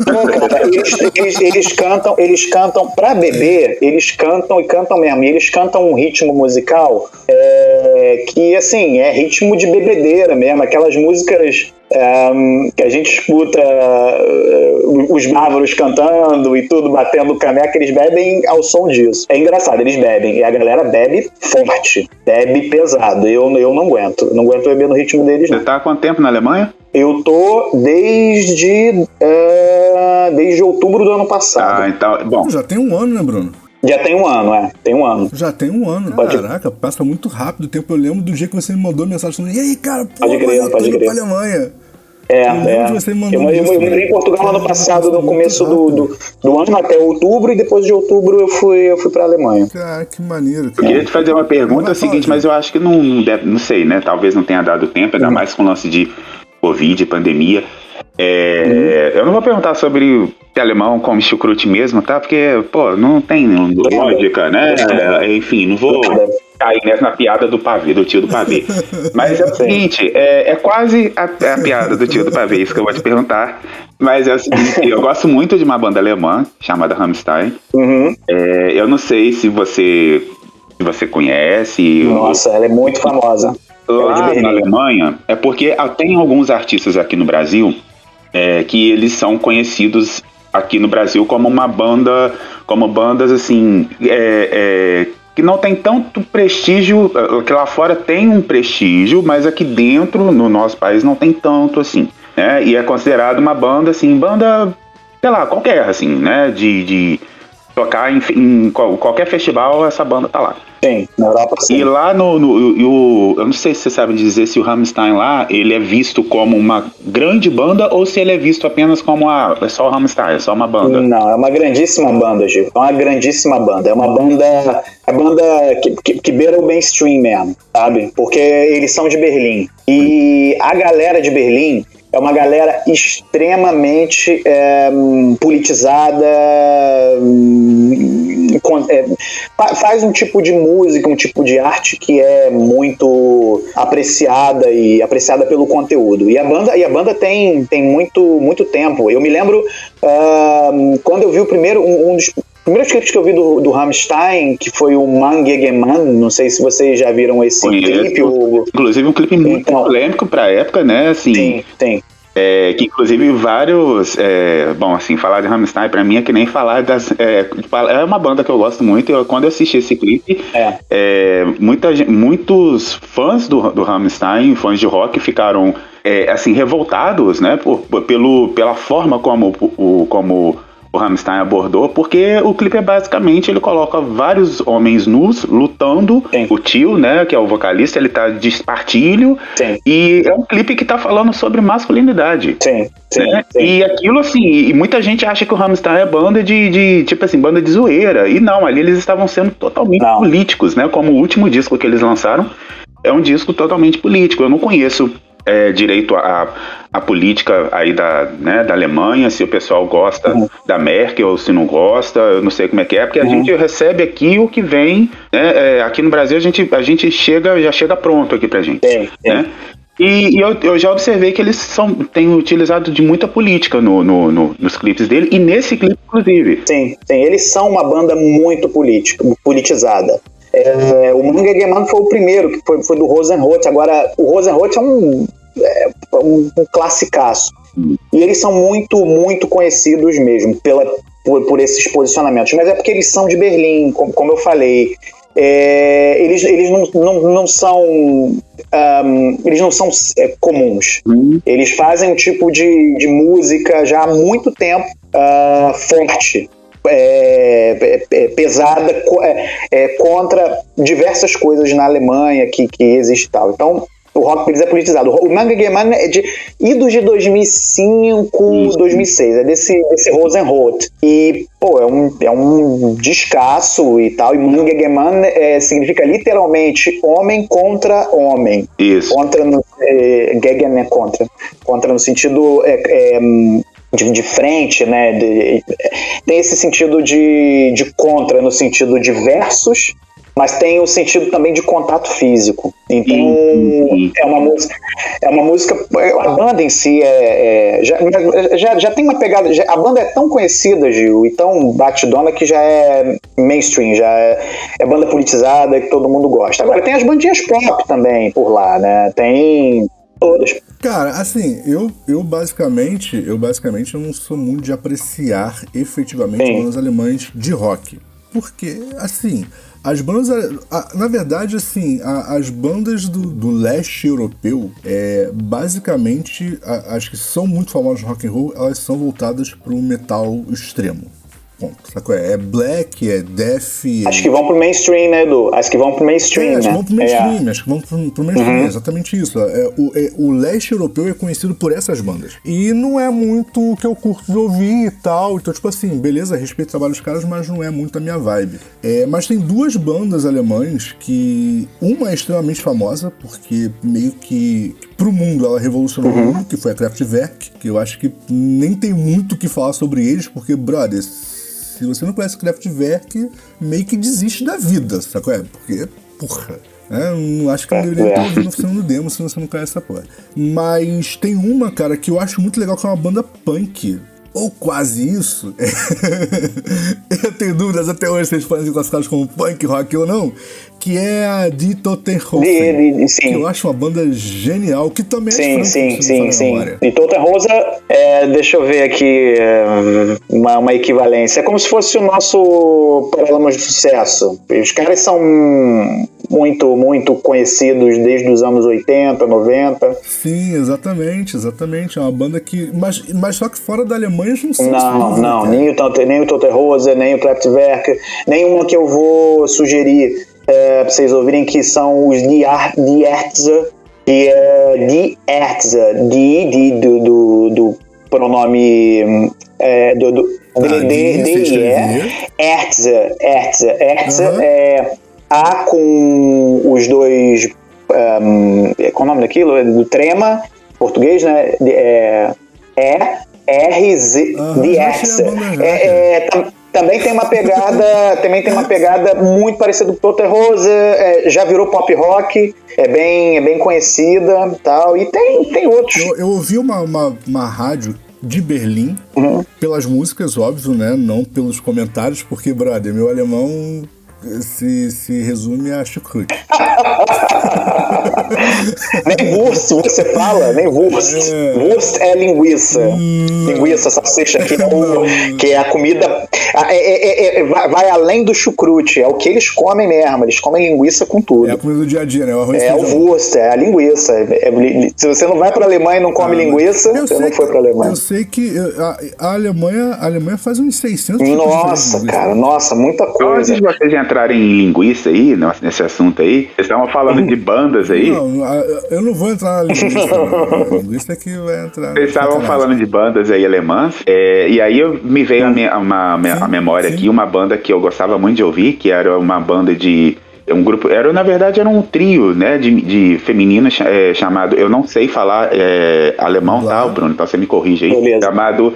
Não, cara, eles, eles- eles cantam, eles cantam pra beber, eles cantam e cantam mesmo. E eles cantam um ritmo musical é, que assim é ritmo de bebedeira mesmo, aquelas músicas é, que a gente escuta é, os bárbaros cantando e tudo batendo caneca, eles bebem ao som disso. É engraçado, eles bebem e a galera bebe forte, bebe pesado. Eu, eu não aguento, não aguento beber no ritmo deles não. Você tá há quanto tempo na Alemanha? Eu tô desde é, desde outubro do ano Ah, passado. então. Bom, Já tem um ano, né, Bruno? Já tem um ano, é. Tem um ano. Já tem um ano. Pode- Caraca, passa muito rápido o tempo. Eu lembro do dia que você me mandou mensagem falando: E aí, cara, pô, Pode crer, eu pode indo crer. pra Alemanha. É, Eu é. você Eu, eu, eu morei em Portugal ano passado, no começo do, do, do ano até outubro, e depois de outubro eu fui, eu fui pra Alemanha. Cara, que maneiro. eu Cara. queria te fazer uma pergunta, é o seguinte, mas eu acho que não, não deve, não sei, né? Talvez não tenha dado tempo, ainda mais com o lance de Covid, pandemia. É, Eu não vou perguntar sobre o alemão come chucrute mesmo, tá? Porque, pô, não tem lógica, né? É, Enfim, não vou cair nessa na piada do pavê, do tio do pavê. Mas é o seguinte, é, é quase a, a piada do tio do pavê, isso que eu vou te perguntar. Mas é o seguinte, eu gosto muito de uma banda alemã chamada Rammstein. Uhum. É, eu não sei se você, se você conhece. Nossa, ela é muito famosa. É Lá Berlim. na Alemanha, é porque tem alguns artistas aqui no Brasil é, que eles são conhecidos aqui no Brasil como uma banda, como bandas assim, é, é, que não tem tanto prestígio, eh, que lá fora tem um prestígio, mas aqui dentro, no nosso país, não tem tanto assim. Né? E é considerado uma banda assim, banda sei lá, qualquer, assim, né? De, de tocar em, em qualquer festival, essa banda tá lá. Sim, na Europa sim. E lá no, no, no, Eu não sei se você sabe dizer se o Rammstein lá ele é visto como uma grande banda ou se ele é visto apenas como a. É só o Rammstein, é só uma banda. Não, é uma grandíssima banda, Gil. É uma grandíssima banda. É uma banda. É banda que, que, que beira o mainstream mesmo, sabe? Porque eles são de Berlim. E a galera de Berlim é uma galera extremamente é, politizada, é, faz um tipo de música, um tipo de arte que é muito apreciada e apreciada pelo conteúdo. E a banda, e a banda tem, tem muito, muito tempo. Eu me lembro uh, quando eu vi o primeiro, um, um dos primeiros clipes que eu vi do, do Rammstein, que foi o Mangegeman, não sei se vocês já viram esse Conheço. clipe. Inclusive um clipe muito então, polêmico pra época, né? Assim, sim, tem. É, que inclusive vários. É, bom, assim, falar de Rammstein pra mim é que nem falar das. É, é uma banda que eu gosto muito. Eu, quando eu assisti esse clipe, é. é muita, muitos fãs do, do Rammstein, fãs de rock, ficaram é, assim, revoltados, né? Por, pelo, pela forma como, o, como o Rammstein abordou, porque o clipe é basicamente ele coloca vários homens nus lutando. Sim. O tio, né, que é o vocalista, ele tá de espartilho. Sim. E é um clipe que tá falando sobre masculinidade. Sim. Sim, né? sim. E aquilo assim, e muita gente acha que o Rammstein é banda de, de, tipo assim, banda de zoeira. E não, ali eles estavam sendo totalmente não. políticos, né? Como o último disco que eles lançaram é um disco totalmente político. Eu não conheço é, direito à, à política aí da, né, da Alemanha, se o pessoal gosta uhum. da Merkel ou se não gosta, eu não sei como é que é, porque uhum. a gente recebe aqui o que vem, né, é, aqui no Brasil a gente, a gente chega, já chega pronto aqui pra gente. É, né? E, e eu, eu, já observei que eles são, têm utilizado de muita política no, no, no, nos clipes dele, e nesse clipe, inclusive. Sim, sim, eles são uma banda muito política, politizada. É, o Manga Geman foi o primeiro, que foi, foi do Rosenroth. Agora, o Rosenroth é um, é, um, um classicaço. E eles são muito, muito conhecidos mesmo pela, por, por esses posicionamentos. Mas é porque eles são de Berlim, como, como eu falei. É, eles, eles não, não, não são um, eles não são é, comuns. Uhum. Eles fazem um tipo de, de música já há muito tempo uh, forte é, é, é, pesada é, é, contra diversas coisas na Alemanha que, que existe tal. Então, o rock é politizado. O Manga German é de idos de 2005, Isso. 2006. É desse, desse Rosenroth. E, pô, é um, é um descasso e tal. E Manga German é, significa literalmente homem contra homem. Isso. Contra no, é, Gegen é contra. Contra no sentido é, de, de frente, né? De, tem esse sentido de, de contra, no sentido de versus, mas tem o sentido também de contato físico. Então uhum. é uma música, é uma música. A banda em si é, é já, já, já tem uma pegada. Já, a banda é tão conhecida, Gil, e tão batidona que já é mainstream, já é, é banda politizada que todo mundo gosta. Agora tem as bandinhas pop também por lá, né? Tem todas. Cara, assim, eu, eu basicamente, eu basicamente não sou muito de apreciar efetivamente Sim. bandas alemães de rock. Porque, assim, as bandas. na verdade, assim, as bandas do, do leste europeu, é, basicamente, as que são muito famosas no rock and roll, elas são voltadas para o metal extremo ponto. Sacou? É black, é death. É... Acho que vão pro mainstream, né, Edu? Acho que vão pro mainstream. É, acho né? que vão pro mainstream, é. acho que vão pro, pro mainstream, uhum. é exatamente isso. É, o, é, o leste europeu é conhecido por essas bandas. E não é muito o que eu curto de ouvir e tal. Então, tipo assim, beleza, respeito o trabalho dos caras, mas não é muito a minha vibe. É, mas tem duas bandas alemãs que. Uma é extremamente famosa, porque meio que pro mundo ela revolucionou uhum. o mundo, que foi a Kraftwerk, que eu acho que nem tem muito o que falar sobre eles, porque, brothers se você não conhece Kraftwerk, meio que desiste da vida, sacou? É, porque, porra. É, não acho que eu deveria estar ouvindo oficina do demo se você não conhece essa porra. Mas tem uma, cara, que eu acho muito legal, que é uma banda punk ou quase isso. eu tenho dúvidas até hoje se eles podem ser classificados como punk rock ou não. Que é a Die Totenhofen. Que eu acho uma banda genial, que também sim, é Sim, sim, sim. Die Totenhosen, é, deixa eu ver aqui é, uma, uma equivalência. É como se fosse o nosso Paralamas de Sucesso. Os caras são muito, muito conhecidos desde os anos 80, 90. Sim, exatamente, exatamente. É uma banda que. Mas, mas só que fora da Alemanha não sei Não, não, nem o, nem o Tote Rosa, nem o Kraftwerk, nenhuma que eu vou sugerir é, pra vocês ouvirem que são os Die Erze, que é Die Erze, Die, die do, do, do pronome é, do, do Ah, D, D, die, D, você E, escrevia. Erze, Erze, Erze Aham. é A com os dois, um, qual é o nome daquilo? É Do trema, português, né? De- É, E, R, Z, Aham, Die já achei a Erze. banda já, É, é, tam- também tem uma pegada, também tem uma pegada muito parecida com Tote Rose, é, já virou pop rock, é bem, é bem conhecida, tal. E tem, tem outros. Eu, eu ouvi uma, uma, uma rádio de Berlim, Uhum. pelas músicas, óbvio, né? Não pelos comentários, porque, brother, meu alemão se, se resume a chucrute. Nem Wurst você fala, nem Wurst. É. Wurst é linguiça. Linguiça, salsicha, que é, o, que é a comida. a- é- é- é- vai além do chucrute, é o que eles comem mesmo. Eles comem linguiça com tudo. É a comida do dia a dia, né? O arroz É o. Wurst, é a linguiça. É- é- se você não vai pra Alemanha e não come linguiça, Eu você não foi pra Alemanha. Eu sei que a, a Alemanha, a Alemanha faz uns 600 tipos Nossa, de cara, nossa, muita Antes coisa. de vocês entrarem em linguiça aí, nesse assunto aí, vocês estavam falando de bandas aí. Não, eu não vou entrar na linguiça. não. A linguiça é que vai entrar. Vocês estavam falando de bandas aí alemãs, é, e aí eu, me veio a, minha, uma, me- a memória sim. aqui, uma banda que eu gostava muito de ouvir, que era uma banda de. Um grupo, era, na verdade, era um trio, né, de, de femininas é, chamado, eu não sei falar é, alemão, tá, Claro. Bruno? Então você me corrige aí. Beleza. Chamado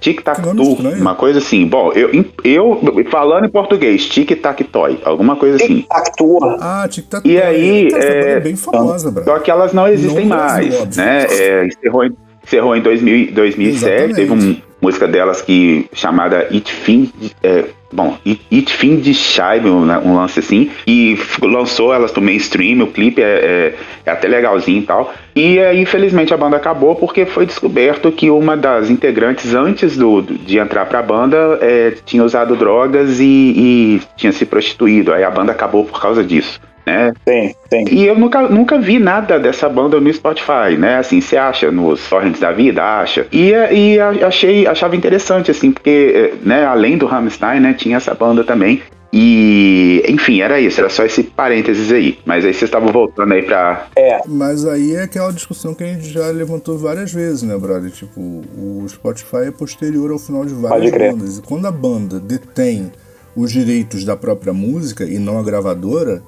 Tic Tac Que nome Toe, estranho. uma coisa assim. Bom, eu, eu falando em português, Tic Tac Toy, alguma coisa assim. Tic-tac-tua. Ah, tic-tac. E aí, é, é bem famosa, bro. Só que elas não existem No Brasil, mais, né? É, encerrou, em- encerrou em 2000, 2007, teve uma música delas que chamada It Fin, é, bom, It, It Fin de Scheibe, um, um lance assim, e lançou elas pro mainstream, o clipe é, é- é até legalzinho e tal. E aí, infelizmente, a banda acabou porque foi descoberto que uma das integrantes, antes do, de entrar pra banda, é, tinha usado drogas e, e tinha se prostituído. Aí a banda acabou por causa disso. Né? Tem, tem. E eu nunca, nunca vi nada dessa banda no Spotify, né? Assim, você acha nos torrents da vida, acha. E, e a- achei, achava interessante, assim, porque, eh, né, além do Rammstein, né, tinha essa banda também. E, enfim, era isso, era só esse parênteses aí. Mas aí vocês estavam voltando aí pra. Mas aí é aquela discussão que a gente já levantou várias vezes, né, brother? Tipo, o Spotify é posterior ao final de várias Pode crer. bandas. E quando a banda detém os direitos da própria música e não a gravadora,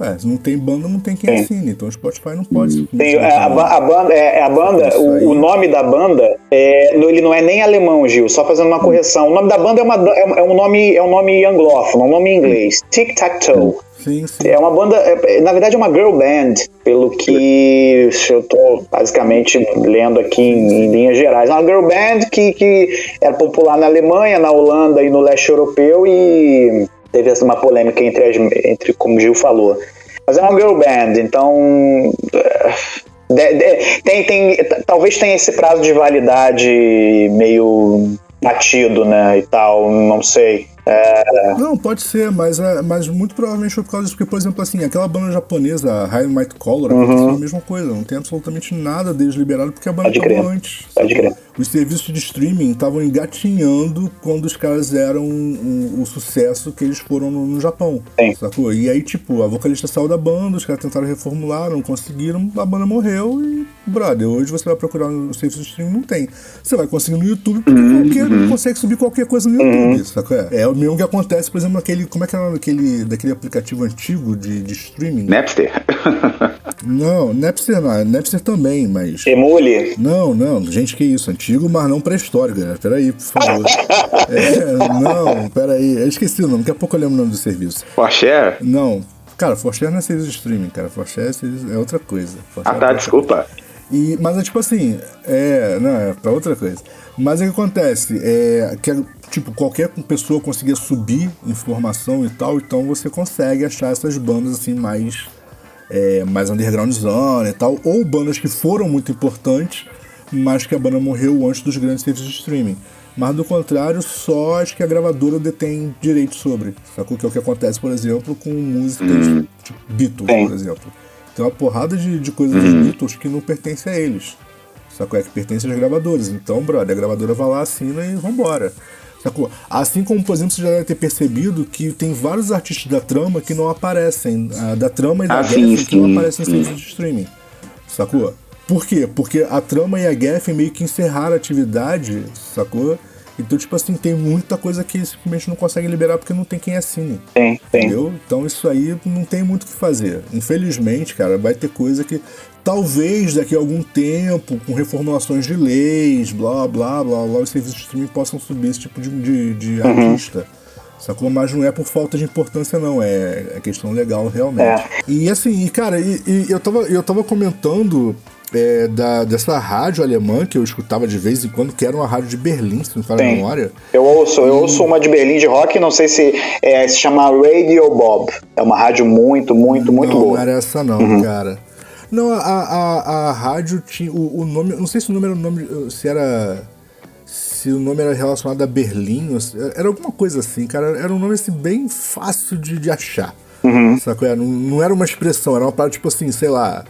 é, se não tem banda, não tem quem Sim. assine. Então o Spotify não pode. Tem, é, a, a banda, é, é a banda o, o nome da banda, é, ele não é nem alemão, Gil, só fazendo uma correção. O nome da banda é, uma, é, um- é um, nome, é um nome anglófono, um nome em inglês. Tic Tac Toe. Sim, sim. É uma banda, é- é- na verdade é uma girl band, pelo que eu tô basicamente lendo aqui em, em linhas gerais. É uma girl band que, que era popular na Alemanha, na Holanda e no leste europeu e teve uma polêmica entre, as, entre como o Gil falou. Mas é uma girl band, então é, de- de- tem, tem, talvez tenha esse prazo de validade meio batido, né, e tal, não sei. É, Não, pode ser, mas, é, mas muito provavelmente foi por causa disso. Porque, por exemplo, assim, aquela banda japonesa, High Might Color, Uhum. aconteceu a mesma coisa. Não tem absolutamente nada deles liberado porque a banda Pode acabou crer. antes. Pode crer. Os serviços de streaming estavam engatinhando quando os caras eram o, o sucesso que eles foram no, no Japão. Sim. Sacou? E aí, tipo, a vocalista saiu da banda, os caras tentaram reformular, não conseguiram, a banda morreu e, brother, hoje você vai procurar no serviço de streaming, não tem. Você vai conseguir no YouTube porque qualquer, consegue subir qualquer coisa no YouTube, sacou? É, é o mesmo que acontece, por exemplo, naquele. Como é que era daquele, daquele aplicativo antigo de, de streaming? Napster. Não, Napster não, Napster também, mas. Emule. Não, não, gente, que isso, antigo, mas não pré-histórico, galera. Peraí, por favor. é, não, peraí, eu esqueci o nome, daqui a pouco eu lembro o nome do serviço. Forshare? Não, cara, Forshare não é serviço de streaming, cara, Forshare é, serviço- é outra coisa. Ah Forshare é tá, outra desculpa. E, mas é tipo assim, é. Não, é pra outra coisa. Mas o que acontece? É que, tipo, qualquer pessoa conseguia subir informação e tal, então você consegue achar essas bandas assim mais. É, mais underground zone e tal, ou bandas que foram muito importantes, mas que a banda morreu antes dos grandes serviços de streaming. mas do contrário, só acho que a gravadora detém direito sobre. Sacou? Que é o que acontece, por exemplo, com músicas Uhum. tipo Beatles, Sim. por exemplo. Tem uma porrada de, de coisas Uhum. dos Beatles que não pertence a eles. Sacou? É que pertence às gravadoras. Então, brother, a gravadora vai lá, assina e vambora. Sacou? Assim como, por exemplo, você já deve ter percebido que tem vários artistas da trama que não aparecem. ah, da trama e da Ah, sim, que não aparecem em serviços de streaming. Sacou? Por quê? Porque a trama e a Geffen meio que encerraram a atividade, sacou? Então, tipo assim, tem muita coisa que simplesmente não consegue liberar porque não tem quem assine. Sim, sim. Entendeu? Então isso aí não tem muito o que fazer. Infelizmente, cara, vai ter coisa que talvez daqui a algum tempo, com reformulações de leis, blá blá blá blá, os serviços de streaming possam subir esse tipo de, de, de Uhum. artista. Sacou? Mas não é por falta de importância, não. É, é questão legal, realmente. É. E assim, cara, e, e eu, tava, eu tava comentando é, da, dessa rádio alemã que eu escutava de vez em quando, que era uma rádio de Berlim, se não me falha a memória. Eu ouço, eu ouço uma de Berlim de rock, não sei se é, se chama Radio Bob. É uma rádio muito, muito, muito não, boa. Uhum. Não era essa não, cara. Não, a, a, a rádio tinha. O, o nome. Não sei se o nome era o nome. Se era. Se o nome era relacionado a Berlim. Era alguma coisa assim, cara. Era um nome assim bem fácil de, de achar. Uhum. Sacou? Não, não era uma expressão, era uma parada tipo assim, sei lá.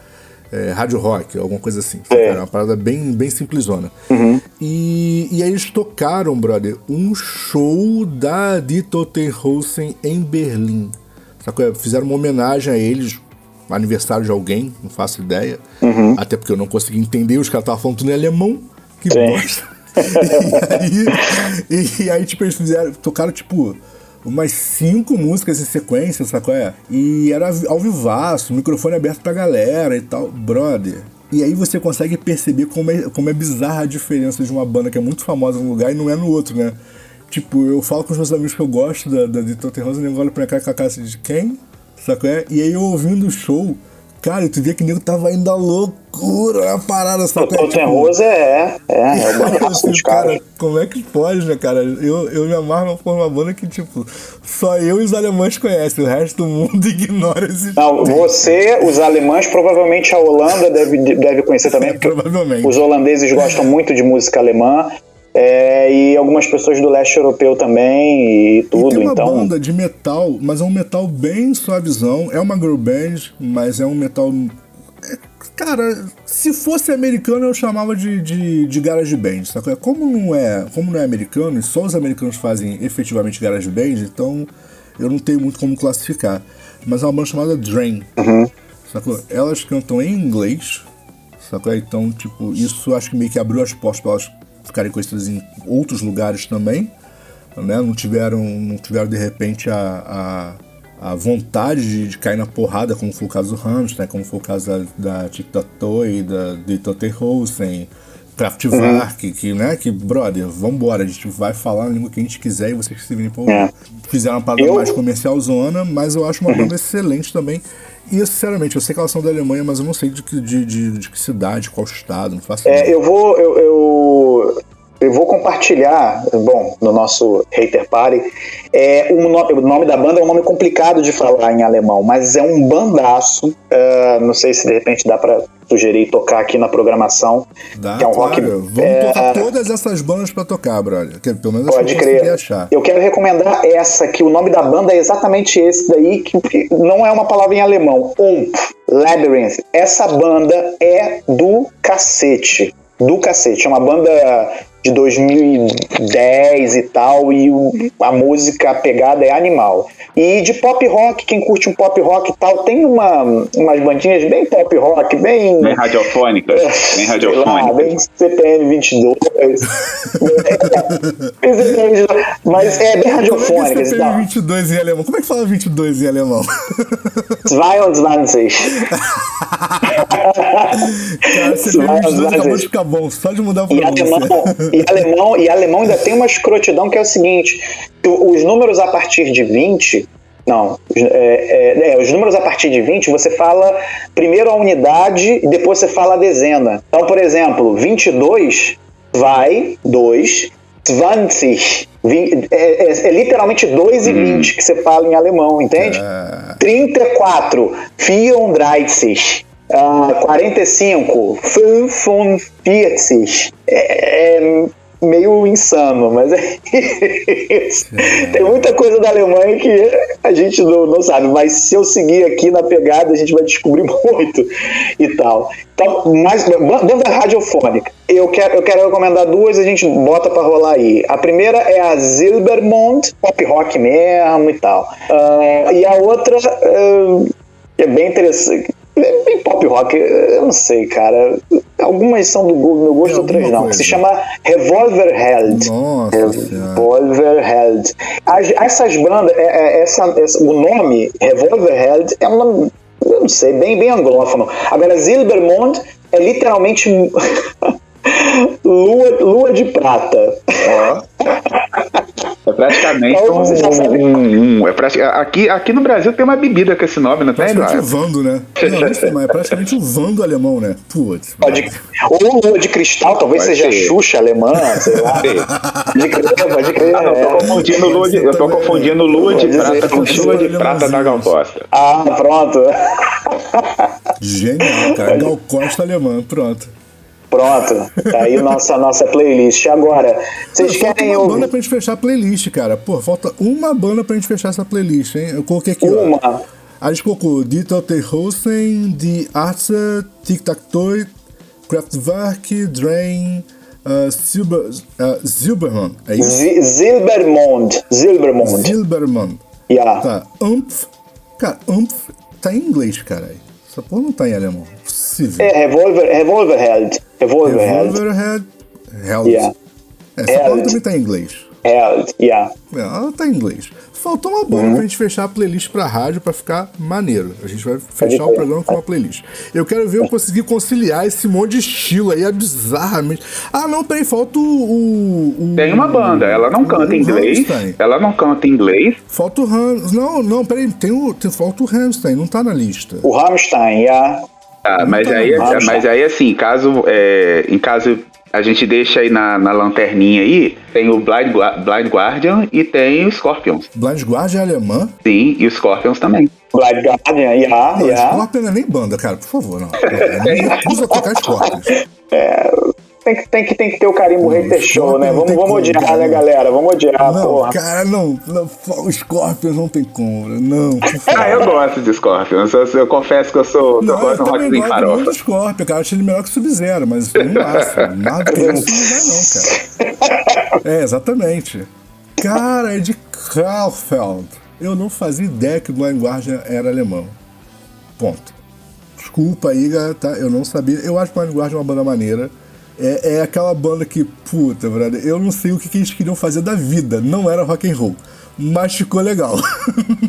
É, rádio rock, alguma coisa assim. É. Era uma parada bem, bem simplesona. Uhum. E, e aí eles tocaram, brother, um show da Dieter Terhosen em Berlim. Sacou? Fizeram uma homenagem a eles, aniversário de alguém, não faço ideia. Uhum. Até porque eu não consegui entender, os caras estavam falando tudo em alemão. Que Sim. bosta. e, aí, e aí, tipo, eles fizeram, tocaram, tipo, umas cinco músicas em sequência, sacou? É? E era ao vivaço, microfone aberto pra galera e tal. Brother. E aí você consegue perceber como é, como é bizarra a diferença de uma banda que é muito famosa num lugar e não é no outro, né? Tipo, eu falo com os meus amigos que eu gosto da, da de Tottenham, e o nego olha pra cá com a cara assim de quem? Sacou? É? E aí eu ouvindo o show, cara, tu via que o nego tava indo à loucura, a parada, O sacou? É, Totten Rose é, é, é o barato fico, dos cara, caras. como é que pode, né, cara? Eu, eu me amarro por uma banda que, tipo, só eu e os alemães conhecem, o resto do mundo ignora esse Não, você, os alemães, provavelmente a Holanda deve, deve conhecer também, porque Provavelmente. os holandeses gostam muito de música alemã. É, e algumas pessoas do leste europeu também e E tudo, tem uma então. banda de metal, mas é um metal bem suavizão. É uma girl band, mas é um metal. é, Cara, se fosse americano eu chamava de, de, de garage band, sacou? Como não é, como não é americano, e só os americanos fazem efetivamente garage band, então eu não tenho muito como classificar. Mas é uma banda chamada Drain, sacou? Elas cantam em inglês, sacou? Então, tipo, isso acho que meio que abriu as portas para elas ficarem conhecidas em outros lugares também né? Não tiveram, não tiveram de repente a, a, a vontade de, de cair na porrada, como foi o caso do Rammstein, como foi o caso da, da Tic Tac Toe, da de Tottenhausen, Kraftwerk, que, né, que, brother, vambora, a gente vai falar a língua que a gente quiser e vocês que se virem ouvir. É. Fizeram uma parada Eu- mais comercial zona, mas eu acho uma banda excelente também. E, sinceramente, eu sei que elas são da Alemanha, mas eu não sei de que, de, de, de que cidade, qual estado, não faço É, ideia. eu vou. Eu, eu, eu vou compartilhar, bom, no nosso Hater Party. É, o, no- o nome da banda é um nome complicado de falar em alemão, mas é um bandaço. ah, não sei se de repente dá pra sugerir tocar aqui na programação. Dá, que é um rock. claro. Vamos é, tocar todas essas bandas pra tocar, brother. Que, pelo menos Pode crer. achar. Eu quero recomendar essa, que o nome da banda é exatamente esse daí, que que não é uma palavra em alemão. Ump, Labyrinth. Essa banda é do cacete. Do cacete. É uma banda de 2010 e tal, e o- a música, a pegada é animal. E de pop rock, quem curte um pop rock e tal, tem uma, umas bandinhas bem pop rock, bem. Bem radiofônicas. Bem Sei lá, radiofônicas. bem CPM 22. Bem CPM 22, Mas é bem Como é radiofônicas que você tal. tem 22 em alemão? Como é que fala 22 em alemão? 22. Cara, Vai, 22 vai, acabou de ficar bom. Só de mudar a E alemão. E, alemão, e alemão ainda tem uma escrotidão que é o seguinte: os números a partir de 20. Não, os- é, é, é, os números a partir de 20, você fala primeiro a unidade e depois você fala a dezena. Então, por exemplo, 22 vai, 2, 20. vi- É, é- é literalmente 2 e 20 que você fala em alemão, entende? 34, 34. Ah, 45, 45. É, é, meio insano, mas é isso. Tem muita coisa da Alemanha que a gente não, não sabe, mas se eu seguir aqui na pegada, a gente vai descobrir muito e tal. Então, mais banda radiofônica. Eu quero, eu quero recomendar duas, a gente bota pra rolar aí. A primeira é a Zilbermond, pop rock mesmo e tal. Uh, e a outra uh, é bem interessante. É bem pop rock, eu não sei, cara. Algumas são do meu gosto, outras não. Que se chama Revolver Held. Nossa Revolver Held. As, essas bandas, é, é, essa, essa, o nome Revolver Held é um nome, eu não sei, bem, bem anglófono. Agora, Zilbermond é literalmente lua, lua de prata. É praticamente então, um, um, um, é praticamente, aqui, aqui no Brasil tem uma bebida com esse nome, não tem, Eduardo? Vando, né? Não, é praticamente o Vando alemão, né? Putz. Pode, ou lua de cristal, talvez pode seja ser. Xuxa alemã, sei lá. Pode crer, pode crer. Ah, não, eu tô confundindo lua de, eu tô confundindo lua de prata com chuva de prata da Gal Costa. Ah, pronto. Genial, cara. Gal Costa alemã, pronto. Pronto, tá aí nossa, nossa playlist. Agora, vocês querem uma ouvir. banda pra gente fechar a playlist, cara. Pô, falta uma banda pra gente fechar essa playlist, hein? Eu coloquei aqui, uma. ó. A gente colocou Die Tote Hosen, Die Arze, Tic Tac Toe, Kraftwerk, Drain, uh, Silber, uh, Silberman. É isso? Z Zilbermond. Zilbermond. Zilberman. Yeah. Tá. Umpf. Cara, Umpf tá em inglês, caralho. Essa porra não tá em alemão. Possível. É Revolver, Revolver Held. Revolver, Revolver Held. Held. Yeah. Essa Held. palavra também tá em inglês. Held, yeah. É, ela tá em inglês. Faltou uma banda uhum. pra gente fechar a playlist pra rádio pra ficar maneiro. A gente vai fechar o programa com uma playlist. Eu quero ver eu conseguir conciliar esse monte de estilo aí, é bizarramente. Ah, não, peraí, falta o. o tem uma banda, ela não canta em inglês. Hamstein. Ela não canta em inglês. Falta o Ram. Não, não, peraí, tem o. Tem, falta o Hamstein, não tá na lista. O Rammstein, yeah. Ah, mas tá aí, mas aí assim, caso, é, em caso a gente deixa aí na, na lanterninha aí, tem o Blind, Blind Guardian e tem o Scorpions. Blind Guardian é alemã? Sim, e o Scorpions também. Blind Guardian, yeah, não, yeah. Scorpion não é nem banda, cara, por favor, não. Nem recusa tocar Scorpions. É, tem que, tem que, tem que ter o carimbo hater show, né? Vamos, vamos odiar, como, né, galera? Vamos odiar, não, porra. Cara, não, não, o Scorpions não tem como, não. ah, eu gosto de Scorpions. Eu, eu, confesso que eu sou. Não, eu gosto de um rockzinho farofa. Eu gosto Scorpion, cara. Eu achei ele melhor que o Sub-Zero, mas não acho. Nada não vai, não, cara. É, exatamente. Cara, é de Kaufeld. Eu não fazia ideia que o Blind Guardian era alemão. Ponto. Desculpa aí, tá? Eu não sabia. Eu acho que o Blind Guardian é uma banda maneira. É, é aquela banda que, puta, brother, eu não sei o que, que eles queriam fazer da vida. Não era rock and roll, mas ficou legal.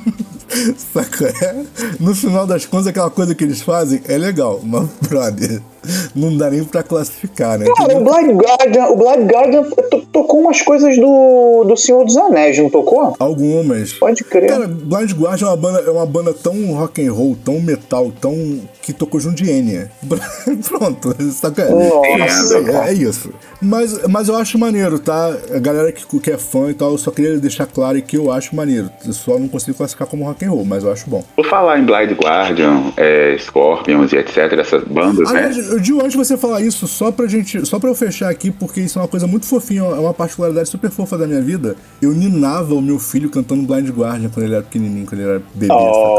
Saca? É? No final das contas, aquela coisa que eles fazem é legal, mas, brother, não dá nem pra classificar, né? Cara, o Blind Guardian, o Blind Guardian tocou umas coisas do, do Senhor dos Anéis, não tocou? Algumas. Pode crer. Cara, Blind Guardian é uma banda, é uma banda tão rock and roll, tão metal, tão. que tocou junto de Enya. Pronto, saca? Nossa, é, é, isso. Mas, mas eu acho maneiro, tá? A galera que, que é fã e tal, eu só queria deixar claro que eu acho maneiro. Eu só não consigo classificar como rock and roll, mas eu acho bom. Por falar em Blind Guardian, é, Scorpions e etc, essas bandas, Aliás, né? Eu digo antes de você falar isso, só pra gente. Só pra eu fechar aqui, porque isso é uma coisa muito fofinha, é uma particularidade super fofa da minha vida. Eu ninava o meu filho cantando Blind Guardian quando ele era pequenininho, quando ele era bebê. Oh.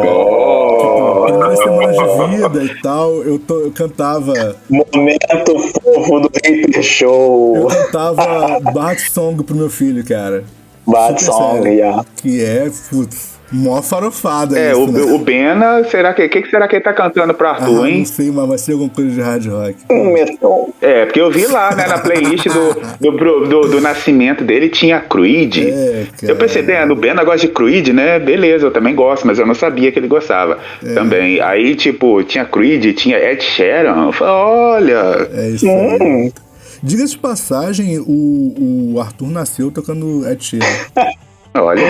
Tipo, primeiras semanas de vida e tal, eu, to, eu cantava. Momento fofo do Hater Show. Eu cantava Bart Song pro meu filho, cara. Bart Song, sério, yeah. Que é, putz, Mó farofada. É, isso, o, né? o Bena, será que. O que, que, será que ele tá cantando pro Arthur, ah, hein? Não sei, mas vai ser alguma coisa de hard rock. É, porque eu vi lá, né, na playlist do, do, do, do nascimento dele tinha Creed. É, eu percebi, é, no Bena gosta de Creed, né? Beleza, eu também gosto, mas eu não sabia que ele gostava é. também. Aí, tipo, tinha Creed, tinha Ed Sheeran. Eu falei, olha. É isso aí. Hum. Diga-se de passagem, o, o Arthur nasceu tocando Ed Sheeran. Olha.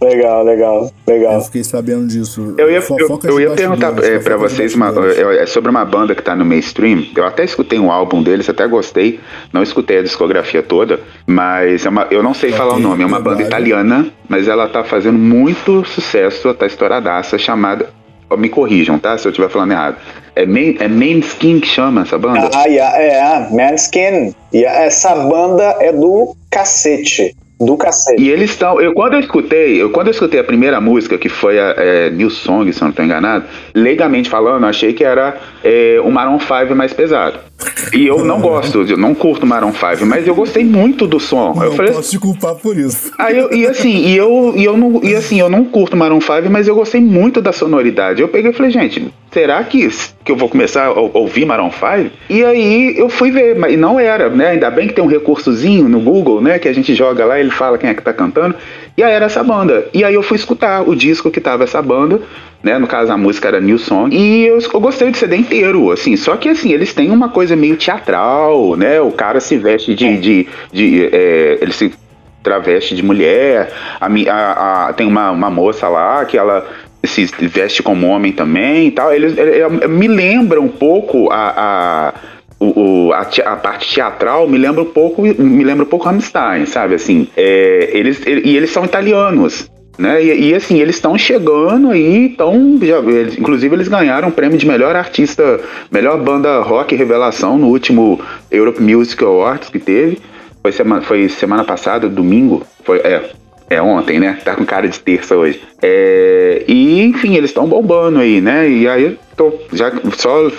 Legal, legal, legal. Eu fiquei sabendo disso. Eu ia, eu, eu ia perguntar é, para vocês uma, é, sobre uma banda que tá no mainstream. Eu até escutei um álbum deles, até gostei. Não escutei a discografia toda, mas é uma, eu não sei é falar o nome. É uma banda italiana, mas ela tá fazendo muito sucesso, tá estouradaça, chamada me corrijam, tá? Se eu estiver falando errado. É, main, é Mainskin que chama essa banda? Ah, yeah, é, Manskin. Yeah, essa banda é do cacete. Do cacete. E eles estão. Eu, quando eu escutei, eu, quando eu escutei a primeira música, que foi a é, New Song, se eu não estou enganado, legalmente falando, eu achei que era é, o Maroon 5 mais pesado. E eu não gosto, eu não curto Maroon 5, mas eu gostei muito do som. Não eu falei, posso te culpar por isso. Aí eu, e assim, e eu, e eu não, e assim, eu não curto Maroon 5, mas eu gostei muito da sonoridade. Eu peguei e falei, gente, será que, que eu vou começar a ouvir Maroon 5? E aí eu fui ver, mas não era, né? Ainda bem que tem um recursozinho no Google, né? Que a gente joga lá, ele fala quem é que tá cantando. E aí era essa banda. E aí eu fui escutar o disco que tava essa banda né? No caso, a música era New Song. E eu, eu gostei do CD inteiro, assim. Só que, assim, eles têm uma coisa meio teatral, né? O cara se veste de... de, de é, ele se traveste de mulher. A, a, a, tem uma, uma moça lá que ela se veste como homem também e tal. Eles, eles me lembra um pouco a, a o, a, a, parte teatral me lembra um pouco me lembra um pouco Rammstein, sabe assim é, eles e eles são italianos né? E, e, assim, eles estão chegando aí, estão. Inclusive, eles ganharam o prêmio de melhor artista, melhor banda rock revelação no último Europe Music Awards que teve. Foi semana, foi semana passada, domingo. Foi, é, é ontem, né? Tá com cara de terça hoje. É, e, enfim, eles estão bombando aí, né? E aí eu tô, já só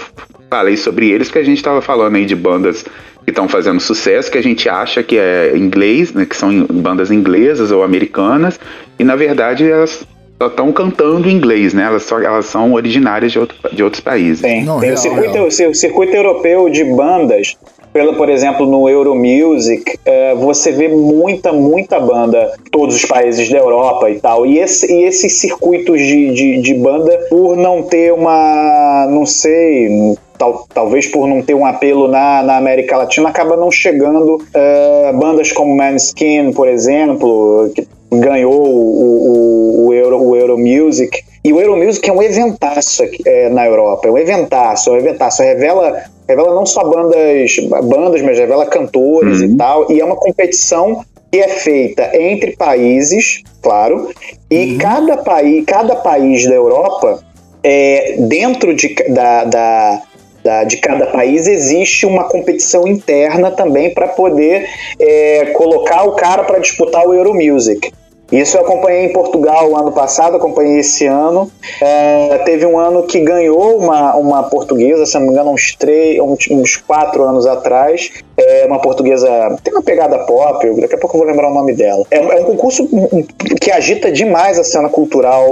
falei sobre eles que a gente tava falando aí de bandas que estão fazendo sucesso, que a gente acha que é inglês, né, que são bandas inglesas ou americanas, e na verdade elas só estão cantando inglês, né? Elas, só, elas são originárias de, outro, de outros países. Tem, Não, tem real, o, circuito, o circuito europeu de bandas pelo, por exemplo, no Euromusic, uh, você vê muita, muita banda, todos os países da Europa e tal. E, esse, e esses circuitos de, de, de banda, por não ter uma, não sei, Tal, talvez por não ter um apelo na, na América Latina, acaba não chegando uh, bandas como Manskin, por exemplo, que ganhou o, o, o, Euro, o Euro Music. E o Euro Music é um eventaço aqui, é, na Europa, é um eventaço, é um eventaço. Revela, revela não só bandas, bandas mas revela cantores uhum. e tal. E é uma competição que é feita entre países, claro, e uhum. cada, país, cada país da Europa, é, dentro de, da, da da, de cada país, existe uma competição interna também para poder é, colocar o cara para disputar o Euromusic. Isso eu acompanhei em Portugal ano passado, acompanhei esse ano. É, teve um ano que ganhou uma, uma portuguesa, se não me engano, uns, três, uns quatro anos atrás. É uma portuguesa, tem uma pegada pop, daqui a pouco eu vou lembrar o nome dela. É, é um concurso que agita demais a cena cultural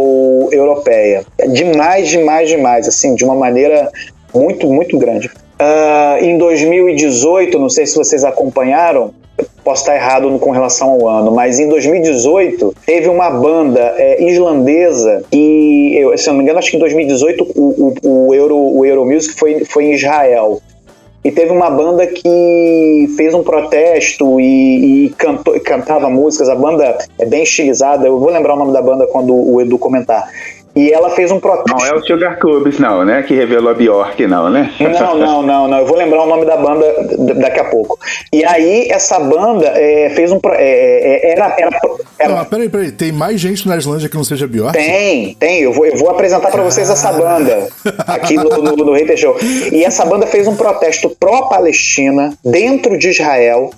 europeia. É demais, demais, demais, assim, de uma maneira muito, muito grande. Uh, em 2018, não sei se vocês acompanharam, posso estar errado com relação ao ano, mas em 2018 teve uma banda é, islandesa e, eu, se eu não me engano, acho que em 2018 o, o, o, Euro, o Euro Music foi, foi em Israel. E teve uma banda que fez um protesto e, e cantou, cantava músicas. A banda é bem estilizada. Eu vou lembrar o nome da banda quando o Edu comentar. E ela fez um protesto. Não é o Sugar Cubes, não, né? Que revelou a Bjork, não, né? Não, não, não, não. Eu vou lembrar o nome da banda daqui a pouco. E aí, essa banda é, fez um. É, é, era, era, era... Não, peraí, peraí. Tem mais gente na Islândia que não seja Bjork? Tem, tem. Eu vou, eu vou apresentar para vocês essa banda aqui no, no, no Hater Show. E essa banda fez um protesto pró-Palestina dentro de Israel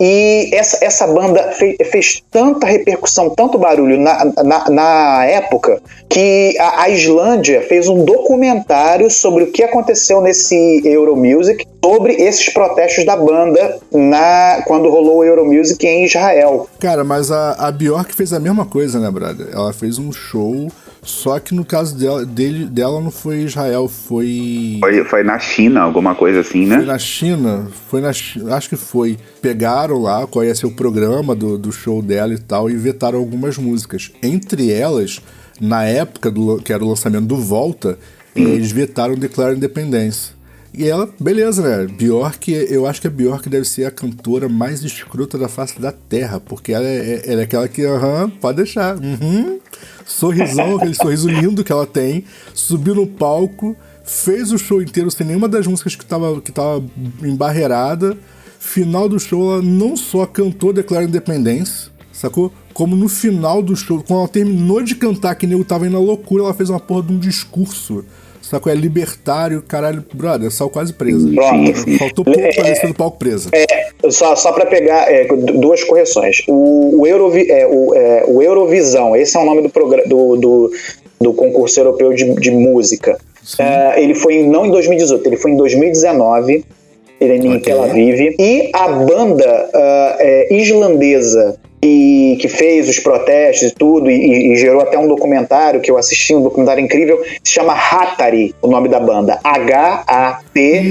e essa, essa banda fez, fez tanta repercussão, tanto barulho na, na, na época, que a, a, Islândia fez um documentário sobre o que aconteceu nesse Euromusic, sobre esses protestos da banda na quando rolou o Euromusic em Israel. Cara, mas a, a Bjork fez a mesma coisa, né, brother? Ela fez um show só que no caso dela, dele, dela não foi Israel, foi... foi. Foi na China, alguma coisa assim, né? Foi na China, foi na acho que foi. Pegaram lá qual ia ser o programa do, do show dela e tal, e vetaram algumas músicas. Entre elas, na época do, que era o lançamento do Volta, hum. eles vetaram Declare Independence. E ela, beleza, né? Bjork, eu acho que a Bjork deve ser a cantora mais escrota da face da Terra, porque ela é, ela é aquela que, aham, pode deixar, uhum, sorrisão, aquele sorriso lindo que ela tem, subiu no palco, fez o show inteiro sem nenhuma das músicas que tava, que tava embarreirada. Final do show, ela não só cantou Declara Independência, Sacou? Como no final do show, quando ela terminou de cantar, que o nego tava indo na loucura, ela fez uma porra de um discurso. Sacou? É libertário, caralho, brother, saiu quase presa. Faltou pouco pra descer do palco presa. É, só, só para pegar é, duas correções. O, o, Eurovi, é, o, é, o Eurovisão, esse é o nome do, programa, do, do, do concurso europeu de, de música. É, ele foi não em 2018, ele foi em 2019. Ele é em Ok. Tel Aviv. E a banda é, islandesa que, que fez os protestos e tudo, e, e gerou até um documentário que eu assisti, um documentário incrível, se chama Hatari, o nome da banda. H-A-T-A-R-I.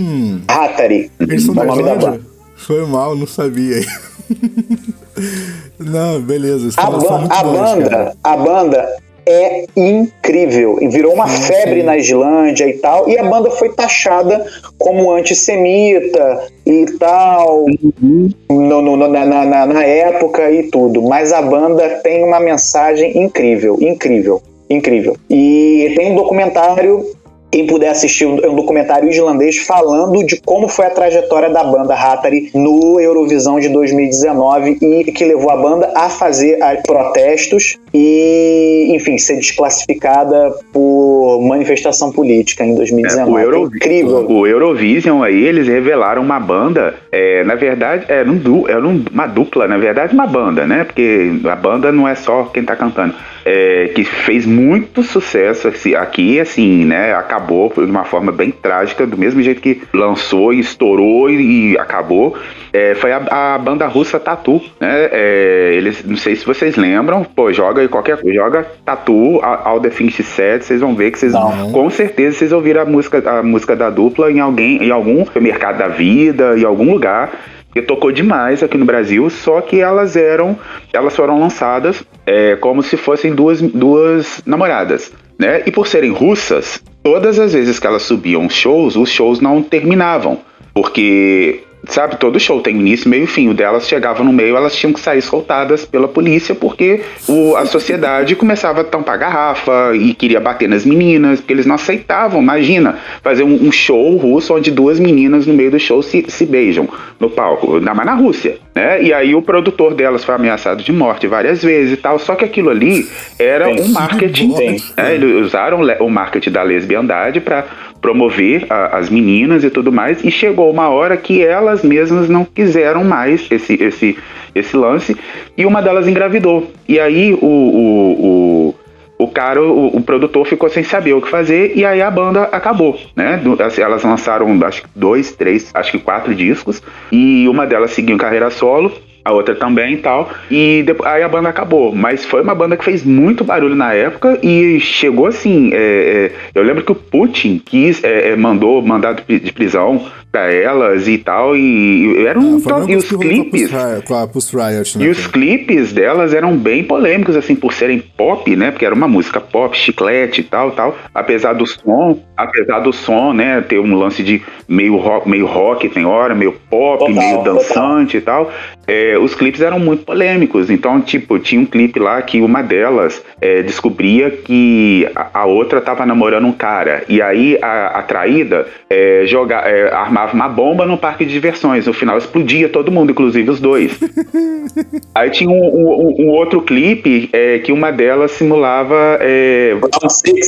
Hum. Hatari. Eles são é o nome da banda. Foi mal, não sabia. não, beleza. A, ba- a banda, a banda é incrível e virou uma febre na Islândia e tal. E a banda foi taxada como antissemita e tal no- no- no- na, na- na época e tudo. Mas a banda tem uma mensagem incrível, incrível, incrível. E tem um documentário. Quem puder assistir um é um documentário islandês falando de como foi a trajetória da banda Hatari no Eurovisão de 2019 e que levou a banda a fazer protestos e, enfim, ser desclassificada por manifestação política em 2019. É, o, Euro- incrível. o Eurovision aí, eles revelaram uma banda, é, na verdade, era, um du- era um- uma dupla, na verdade, uma banda, né? Porque a banda não é só quem tá cantando. É, que fez muito sucesso assim, aqui, assim, né? Acabou de uma forma bem trágica, do mesmo jeito que lançou e estourou e, e acabou. É, foi a, a banda russa Tatu, né? É, eles, não sei se vocês lembram, pô, joga aí qualquer coisa, joga Tatu, All the Things Said, vocês vão ver que vocês Não. com certeza vocês ouviram a música, a música da dupla em alguém, em algum mercado da vida, em algum lugar. Que tocou demais aqui no Brasil, só que elas eram, elas foram lançadas é, como se fossem duas, duas namoradas, né? E por serem russas, todas as vezes que elas subiam shows, os shows não terminavam, porque sabe, todo show tem início, meio e fim. O delas chegava no meio, elas tinham que sair soltadas pela polícia, porque o- a sociedade começava a tampar garrafa e queria bater nas meninas, porque eles não aceitavam. Imagina, fazer um, um show russo onde duas meninas no meio do show se, se beijam no palco, ainda mais na Rússia, né? E aí o produtor delas foi ameaçado de morte várias vezes e tal, só que aquilo ali era um marketing. Né? Eles usaram o marketing da lesbiandade para promover a- as meninas e tudo mais, e chegou uma hora que elas mesmas não quiseram mais esse, esse, esse lance, e uma delas engravidou. E aí o, o, o, o cara, o, o produtor ficou sem saber o que fazer, e aí a banda acabou, né? Assim, Elas lançaram, acho que dois, três, acho que quatro discos, e uma delas seguiu carreira solo, a outra também e tal. E depois, aí a banda acabou. Mas foi uma banda que fez muito barulho na época e chegou assim. é, é, eu lembro que o Putin quis, é, é, mandou mandado de prisão pra elas e tal. E, e era um. Ah, e os clipes. Riot- Com a Pussy Riot, né? E os clipes delas eram bem polêmicos, assim, por serem pop, né? Porque era uma música pop, chiclete e tal, tal. Apesar do som, apesar do som, né? Ter um lance de meio rock, meio rock tem hora, meio pop, Total, meio total. dançante e tal. É, os clipes eram muito polêmicos. Então, tipo, tinha um clipe lá que uma delas é, descobria que a, a outra tava namorando um cara. E aí a, a traída é, joga, é, armava uma bomba no parque de diversões. No final explodia todo mundo, inclusive os dois. Aí tinha um, um- um outro clipe é, que uma delas simulava é,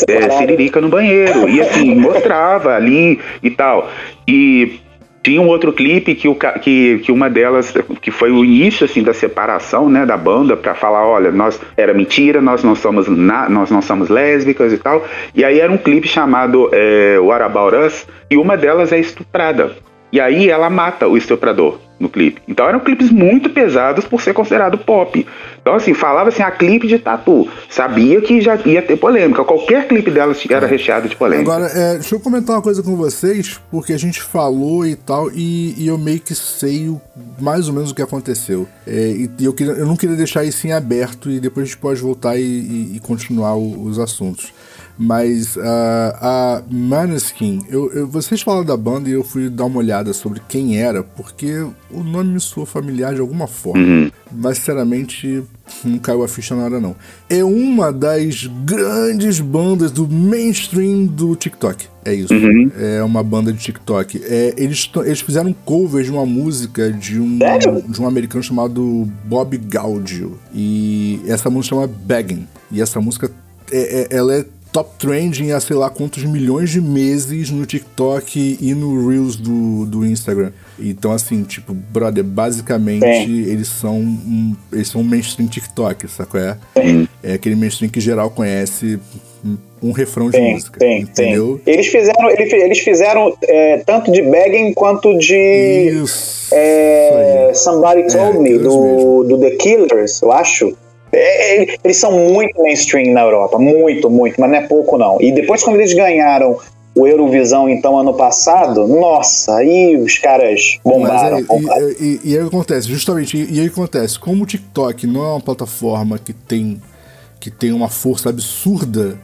é, siririca no banheiro. E assim, mostrava ali e tal. E tinha um outro clipe que, o, que, que uma delas, que foi o início assim da separação, né, da banda, pra falar, olha, nós era mentira, nós não somos na- nós não somos lésbicas e tal. E aí era um clipe chamado é, What About Us, e uma delas é estuprada. E aí ela mata o estuprador no clipe. Então eram clipes muito pesados por ser considerado pop. Então assim, falava assim, a clipe de tatu. Sabia que já ia ter polêmica. Qualquer clipe delas era recheado de polêmica. Agora, é, deixa eu comentar uma coisa com vocês, porque a gente falou e tal, e, e eu meio que sei o- mais ou menos o que aconteceu. É, e eu, queria- eu não queria deixar isso em aberto e depois a gente pode voltar e, e- e continuar o- os assuntos. Mas ah, a Maneskin, eu, eu- vocês falaram da banda e eu fui dar uma olhada sobre quem era, porque o nome me soou familiar de alguma forma. Mas, sinceramente, não caiu a ficha na hora, não. É uma das grandes bandas do mainstream do TikTok. É isso. É uma banda de TikTok. É, eles, eles fizeram um cover de uma música de um, Sério? de um americano chamado Bob Gaudio. E essa música chama Begging. E essa música, é, é- ela é top trending há sei lá quantos milhões de meses no TikTok e no Reels do, do Instagram. Então, assim, tipo, brother, basicamente Sim. eles são um, eles são um mainstream TikTok, sacou? É? É aquele mainstream que geral conhece um, refrão de Tem, música. tem, entendeu? tem. Eles fizeram, ele- eles fizeram é, tanto de Begging quanto de Isso. é, Somebody Told É, Me, do, do The Killers, eu acho. É, é, eles são muito mainstream na Europa, muito, muito, mas não é pouco não. E depois quando eles ganharam o Eurovisão, então, ano passado, nossa, aí os caras bombaram. É, bombaram. e, e, e aí acontece, justamente, e, e aí acontece, como o TikTok não é uma plataforma que tem, que tem uma força absurda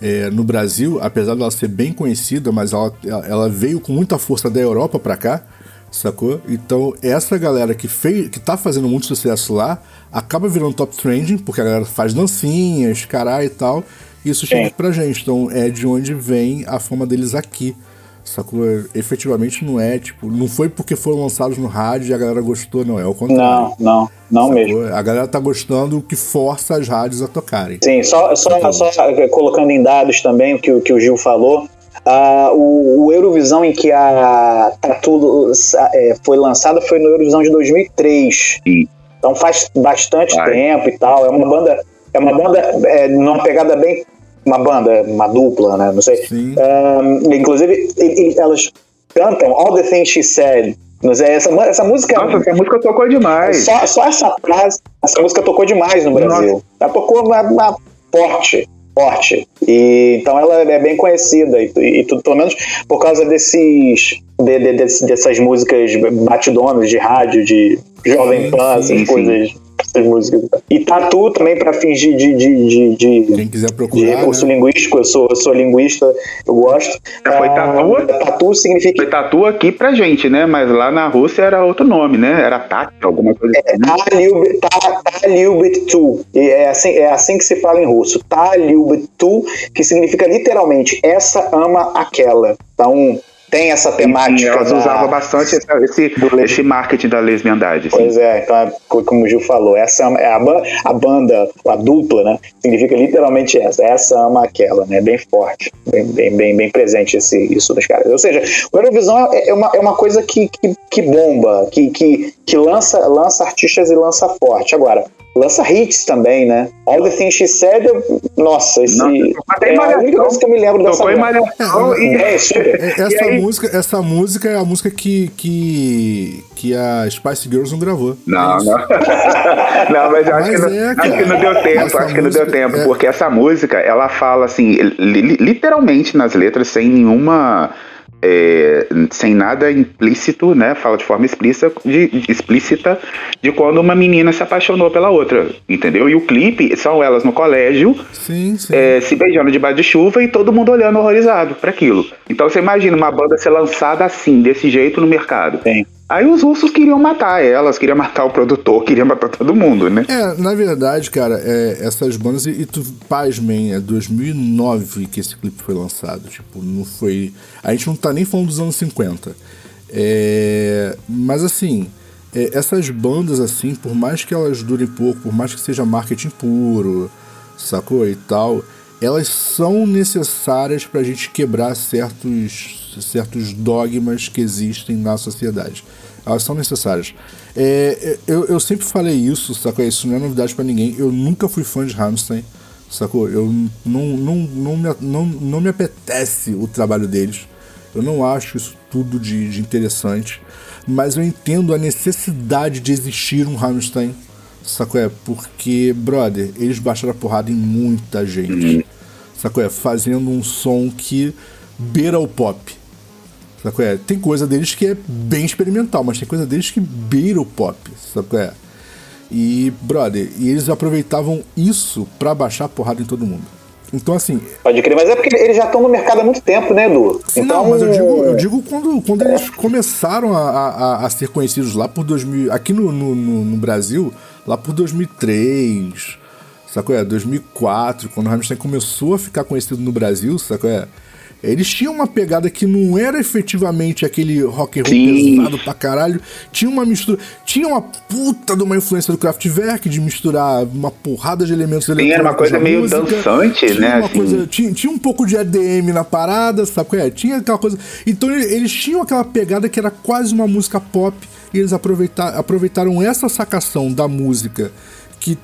é, no Brasil, apesar dela ser bem conhecida, mas ela, ela veio com muita força da Europa pra cá, sacou? Então essa galera que, fez, que tá fazendo muito sucesso lá, acaba virando top trending, porque a galera faz dancinhas, caralho e tal, e isso chega aqui pra gente. Então é de onde vem a fama deles aqui. Sacou? Efetivamente não é, tipo, não foi porque foram lançados no rádio e a galera gostou, não, é o contrário. Não, não, não sacou? mesmo. A galera tá gostando o que força as rádios a tocarem. Sim, só, só, só colocando em dados também o que, o que o Gil falou. Ah, o, o Eurovisão em que a Tatu é, foi lançada foi no Eurovisão de 2003. Sim. Então faz bastante Vai. tempo e tal. É uma banda, é uma banda é, numa pegada bem uma banda, uma dupla, né? Não sei. Sim. Ah, inclusive e- e elas cantam All the Things She Said. Não sei, essa, mu- essa música Nossa, essa música tocou demais. só, só essa frase, essa música tocou demais no Brasil. Ela tocou uma, uma forte, forte. E, então ela é bem conhecida e, e tudo, pelo menos por causa desses de- de- dessas músicas batidonas de rádio, de Jovem Pan, essas coisas, essas músicas. E tatu também pra fingir de, de, de, de, Quem quiser de procurar, recurso né? linguístico, eu sou, eu sou linguista, eu gosto. Foi tatu? Ah, tatu significa Foi tatu aqui pra gente, né? Mas lá na Rússia era outro nome, né? Era Tati, alguma coisa assim. né? Tá tá- tá. E É assim, é assim que se fala em russo. Tá Lyubit tu, que significa literalmente essa ama aquela. Então tem essa temática. Sim, elas da- usavam bastante essa- esse, esse marketing da lesbiandade. assim. Pois é, então é co- como o Gil falou, essa é a, ban- a banda, a dupla, né? Significa literalmente essa. Essa ama aquela, né? Bem forte, bem, bem, bem, bem presente esse, isso dos caras. Ou seja, o Eurovisão é, é uma, é uma coisa que, que, que bomba, que, que, que lança, lança artistas e lança forte. Agora, lança hits também, né? All the Things She Said, eu- nossa, esse até é a única coisa que eu me lembro dessa. Malhação e... É, super. É, Essa, E aí- música, essa música é a música que, que, que a Spice Girls não gravou. Não, É não. não, mas eu acho, Mas que, não, é, acho que não deu tempo, Essa acho que não deu tempo, é- porque essa música, ela fala assim, li- li- literalmente nas letras, sem nenhuma. é, sem nada implícito, né? Fala de forma explícita de, de- explícita de quando uma menina se apaixonou pela outra, entendeu? E o clipe são elas no colégio Sim, sim. é, se beijando debaixo de chuva e todo mundo olhando horrorizado para aquilo. Então você imagina uma banda ser lançada assim, desse jeito no mercado. Sim. Aí os russos queriam matar elas, queriam matar o produtor, queriam matar todo mundo, né? É, na verdade, cara, é, essas bandas, e, e tu, pasmem, é 2009 que esse clipe foi lançado. Tipo, não foi. A gente não tá nem falando dos anos 50. É, mas assim, é, essas bandas, assim, por mais que elas durem pouco, por mais que seja marketing puro, sacou? E tal, elas são necessárias pra gente quebrar certos, certos dogmas que existem na sociedade. Elas são necessárias. É, eu, eu sempre falei isso, sacou? Isso não é novidade pra ninguém. Eu nunca fui fã de Rammstein, sacou? Eu não, não, não, me, não, não me apetece o trabalho deles. Eu não acho isso tudo de, de interessante. Mas eu entendo a necessidade de existir um Rammstein, sacou? É porque, brother, eles baixaram a porrada em muita gente. Sacou? É fazendo um som que beira o pop. Sacou? É, tem coisa deles que é bem experimental, mas tem coisa deles que beira o pop. Sacou? É. E, brother, e eles aproveitavam isso pra baixar a porrada em todo mundo. Então, assim. Pode crer, mas é porque eles já estão no mercado há muito tempo, né, Edu? Sim, então, não, mas eu digo, eu digo quando, quando eles começaram a, a, a ser conhecidos lá por 2000. Aqui no, no, no, no Brasil, lá por 2003. Sacou? É, 2004, quando o Rammstein começou a ficar conhecido no Brasil, sacou? É, eles tinham uma pegada que não era efetivamente aquele rock and roll pesado pra caralho. Tinha uma mistura. Tinha uma puta de uma influência do Kraftwerk de misturar uma porrada de elementos era uma eletrônicos coisa meio música. dançante, tinha né, Uma assim. coisa, tinha, tinha um pouco de ADM na parada, sabe? qual É, tinha aquela coisa. Então ele- eles tinham aquela pegada que era quase uma música pop. E eles aproveita- aproveitaram essa sacação da música que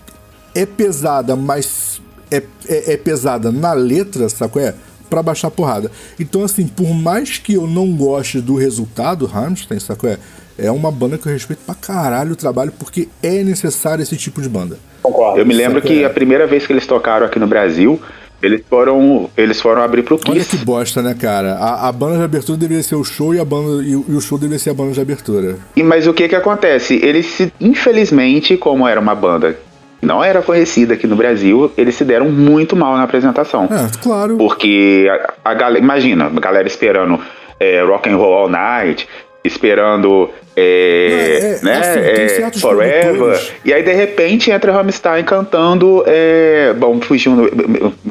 é pesada, mas é, é, é pesada na letra, sabe? qual É, pra baixar a porrada. Então, assim, por mais que eu não goste do resultado, Rammstein, sabe? qual É, é uma banda que eu respeito pra caralho o trabalho, porque é necessário esse tipo de banda. Concordo. Eu me lembro que é. a primeira vez que eles tocaram aqui no Brasil, eles foram, eles foram abrir pro Olha Kiss. que bosta, né, cara? A, a banda de abertura deveria ser o show e, a banda, e, o- e o show deveria ser a banda de abertura. E, mas o que que acontece? Eles, se, infelizmente, como era uma banda não era conhecida aqui no Brasil, eles se deram muito mal na apresentação. É, claro. Porque a, a galera, imagina, a galera esperando é, Rock and Roll All Night, esperando é, É, é, né, assim, tem é, certos Forever, produtores- e aí de repente entra Rammstein cantando, é, bom, fugindo,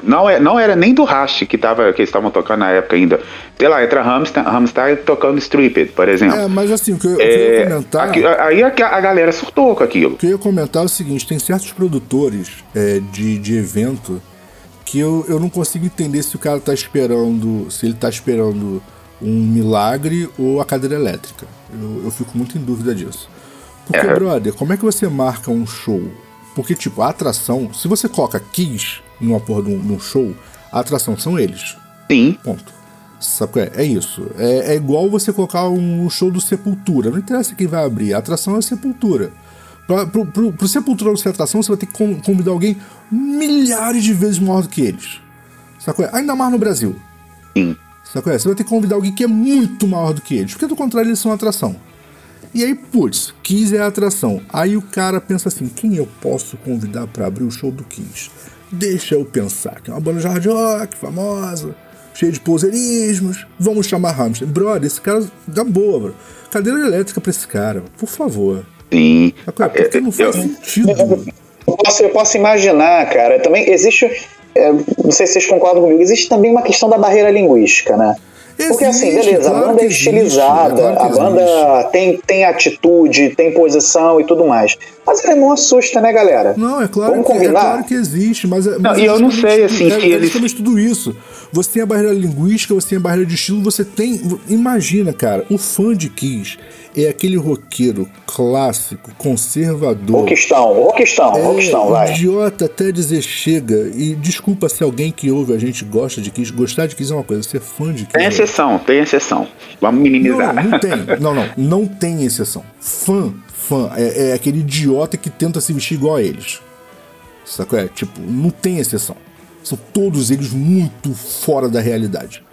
não, é, não era nem do Rast que, tava, que eles estavam tocando na época ainda, sei lá, entra Rammstein, Rammstein tocando Stripped, por exemplo. É, mas assim, o que eu, eu ia É, comentar. aqui- aí a, a galera surtou com aquilo. O que eu ia comentar é o seguinte: tem certos produtores é, de, de evento que eu, eu não consigo entender se o cara tá esperando. Se ele tá esperando um milagre ou a cadeira elétrica. Eu, eu fico muito em dúvida disso. Porque, É. brother, como é que você marca um show? Porque, tipo, a atração, se você coloca Kiss numa porra de um, show, a atração são eles. Sim, Ponto. Sabe qual é? É isso. É, é igual você colocar um show do Sepultura. Não interessa quem vai abrir, a atração é a Sepultura. Pra, pro, pro, pro Sepultura não ser atração, você vai ter que con- convidar alguém milhares de vezes maior do que eles. Sabe qual é? Ainda mais no Brasil. sim. Sabe é? Você vai ter que convidar alguém que é muito maior do que eles. Porque do contrário, eles são atração. E aí, putz, Kiss é a atração. Aí o cara pensa assim: quem eu posso convidar pra abrir o show do Kiss? Deixa eu pensar, que é uma banda de hard rock, famosa, cheia de poseirismos. Vamos chamar Rammstein. Brother, esse cara dá boa, bro. Cadeira elétrica pra esse cara, por favor. Sim. Porque não faz Eu- sentido. Eu posso, eu posso imaginar, cara. Também existe. É, não sei se vocês concordam comigo, existe também uma questão da barreira linguística, né? Porque assim, Existe, beleza, claro a banda é existe, estilizada, é claro a banda tem, tem atitude, tem posição e tudo mais. Mas ele não assusta, né, galera? Não, é claro, Vamos que, é combinar? claro que existe, mas, é- mas e eu não sei, tudo- assim, é, se é eles- tudo isso. Você tem a barreira linguística, você tem a barreira de estilo, você tem. Imagina, cara, o fã de Kiss é aquele roqueiro clássico, conservador. Roquistão, roquistão, roquistão, vai. É, idiota até dizer chega. E desculpa se alguém que ouve a gente gosta de Kiss. Gostar de Kiss é uma coisa, ser fã de Kiss. Tem é exceção, tem exceção. Vamos minimizar. não, não tem. Não, não. Não tem exceção. Fã, fã, é, é aquele idiota que tenta se vestir igual a eles. Sacou? É, tipo, não tem exceção. São todos eles muito fora da realidade.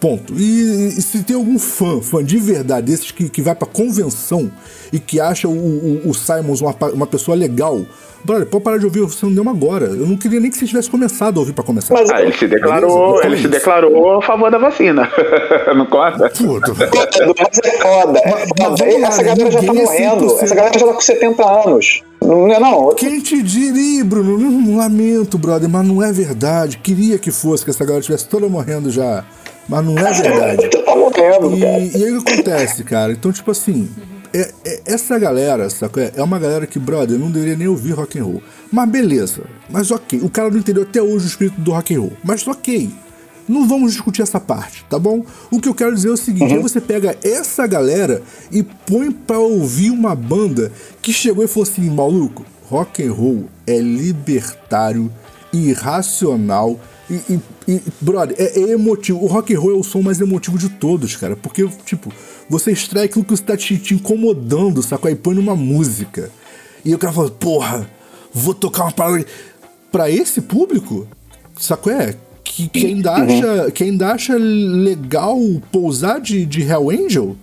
Ponto. E, e se tem algum fã, fã de verdade, desses que, que vai pra convenção e que acha o, o, o Simons uma, uma pessoa legal, brother, pode parar de ouvir o Cinema agora. Eu não queria nem que você tivesse começado a ouvir pra começar. Mas Ah, ele se declarou, ele se declarou a favor da vacina. não conta? Puta, Mas é foda. é Mas- mas lá, Essa galera já tá é morrendo. 100%. Essa galera já tá com 70 anos. Não é não? Quem te diria, Bruno? Não, lamento, brother, mas não é verdade. Queria que fosse, que essa galera estivesse toda morrendo já. Mas não é verdade. Tá morrendo, cara. E, e aí o que acontece, cara? Então, tipo assim, é- é- essa galera, sacou? É uma galera que, brother, não deveria nem ouvir rock and roll. Mas beleza. Mas ok. O cara não entendeu até hoje o espírito do rock and roll. Mas ok. Não vamos discutir essa parte, tá bom? O que eu quero dizer é o seguinte: aí você pega essa galera e põe pra ouvir uma banda que chegou e falou assim, maluco, rock and roll é libertário, irracional e, e, e, brother, é, é emotivo. O rock and roll é o som mais emotivo de todos, cara. Porque, tipo, você extrai aquilo que está te, te incomodando, sacou? Aí põe numa música. E o cara fala, porra, vou tocar uma parada. Pra esse público, sacou? É, que, que, ainda acha, que ainda acha legal pousar de, de Hell Angel?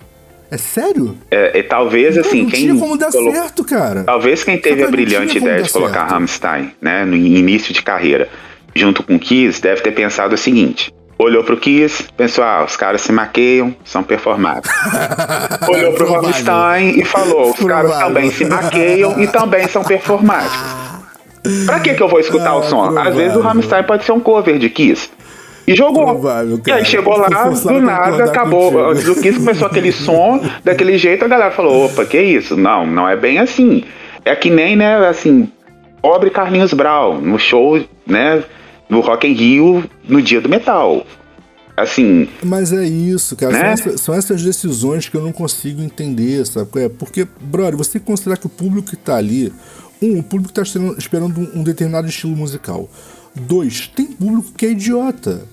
É sério? É, é, talvez, assim, não quem. tinha como dar certo, cara. Talvez quem teve a Não brilhante ideia de colocar certo. Rammstein, né, no início de carreira, junto com o Kiss, deve ter pensado o seguinte: olhou pro Kiss, pensou, ah, os caras se maqueiam, são performáticos. olhou pro. Rammstein e falou, os caras também se maqueiam e também são performáticos. Pra que que eu vou escutar Ah, o som? Às provável. vezes o Rammstein pode ser um cover de Kiss. E jogou. Provável, e aí chegou lá, do nada, acabou. contigo. Antes do Kiss começou aquele som, daquele jeito, a galera falou, opa, que isso? Não, não é bem assim. É que nem, né, assim, pobre Carlinhos Brown, no show, né, no Rock in Rio, no dia do metal. Assim, Mas é isso, cara. São, Né? essa- são essas decisões que eu não consigo entender, sabe? é? Porque, brother, você considerar que o público que tá ali. Um, o público tá esperando, um, determinado estilo musical. Dois, tem público que é idiota.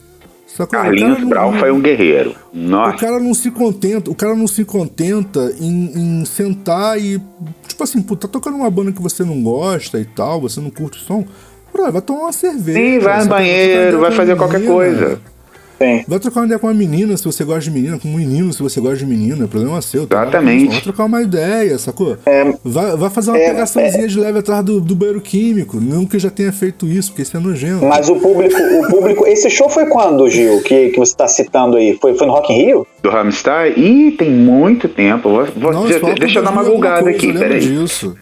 O cara Carlinhos não- Brown foi um guerreiro. O Nossa. cara não se contenta, o cara não se contenta em, em sentar e. Tipo assim, pô, tá tocando uma banda que você não gosta e tal, você não curte o som. Vai tomar uma cerveja. Sim, vai no trocar banheiro, vai fazer qualquer coisa. Sim. Vai trocar uma ideia com uma menina se você gosta de menina, com um menino se você gosta de menina, é problema seu. tá? Exatamente. Vai trocar uma ideia, sacou? vai, vai fazer uma é, pegaçãozinha de leve atrás do, do banheiro químico. Não que já tenha feito isso, porque isso é nojento. Mas o público, o público. Esse show foi quando, Gil, que, que você tá citando aí? Foi, foi no Rock in Rio? Do Rammstein? Ih, tem muito tempo. Vou- vou- Não, por deixa eu dar uma 2000 alguma bugada coisa, aqui, peraí. disso.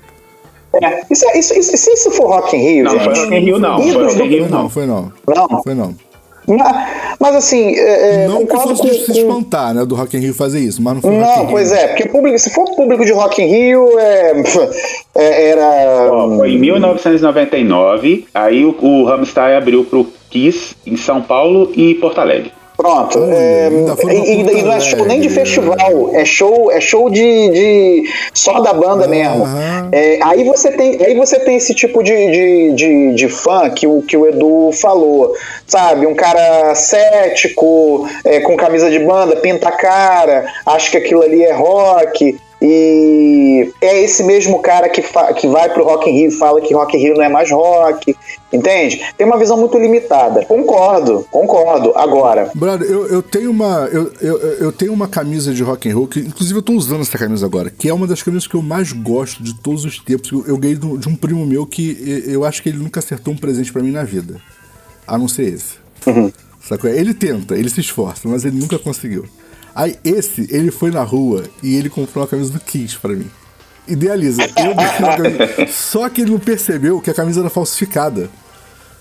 É. Isso, é- isso, isso, se isso for Rock in Rio, Não, gente. foi Rock in Rio não, foi Rock in Rio não, foi não. Não. Foi não. Mas, assim, é, é, não que fosse se com- com- espantar, né, do Rock in Rio fazer isso, mas não foi Não, Rio. pois é, porque o público, se for público de Rock in Rio, é, é, era. Foi em 1999, aí o, o Rammstein abriu pro Kiss em São Paulo e Porto Alegre. Pronto. É, foi e, e- não é show nem de festival, é show, é show de, de só da banda mesmo. É, aí você tem, aí você tem esse tipo de, de, de, de fã que o, que o Edu falou, sabe? Um cara cético, é, com camisa de banda, pinta a cara, acha que aquilo ali é rock. E é esse mesmo cara que, que vai pro Rock in Rio e fala que Rock in Rio não é mais rock, entende? Tem uma visão muito limitada. Concordo, concordo. Agora, Brother, eu, eu tenho uma eu, eu, eu tenho uma camisa de rock and roll que inclusive eu tô usando essa camisa agora, que é uma das camisas que eu mais gosto de todos os tempos. Eu, eu ganhei de um primo meu que eu, acho que ele nunca acertou um presente pra mim na vida, a não ser esse. Sacou? Ele tenta, ele se esforça, mas ele nunca conseguiu. Aí esse, ele foi na rua e ele comprou uma camisa do Kiss pra mim. Idealiza. Eu. Só que ele não percebeu que a camisa era falsificada.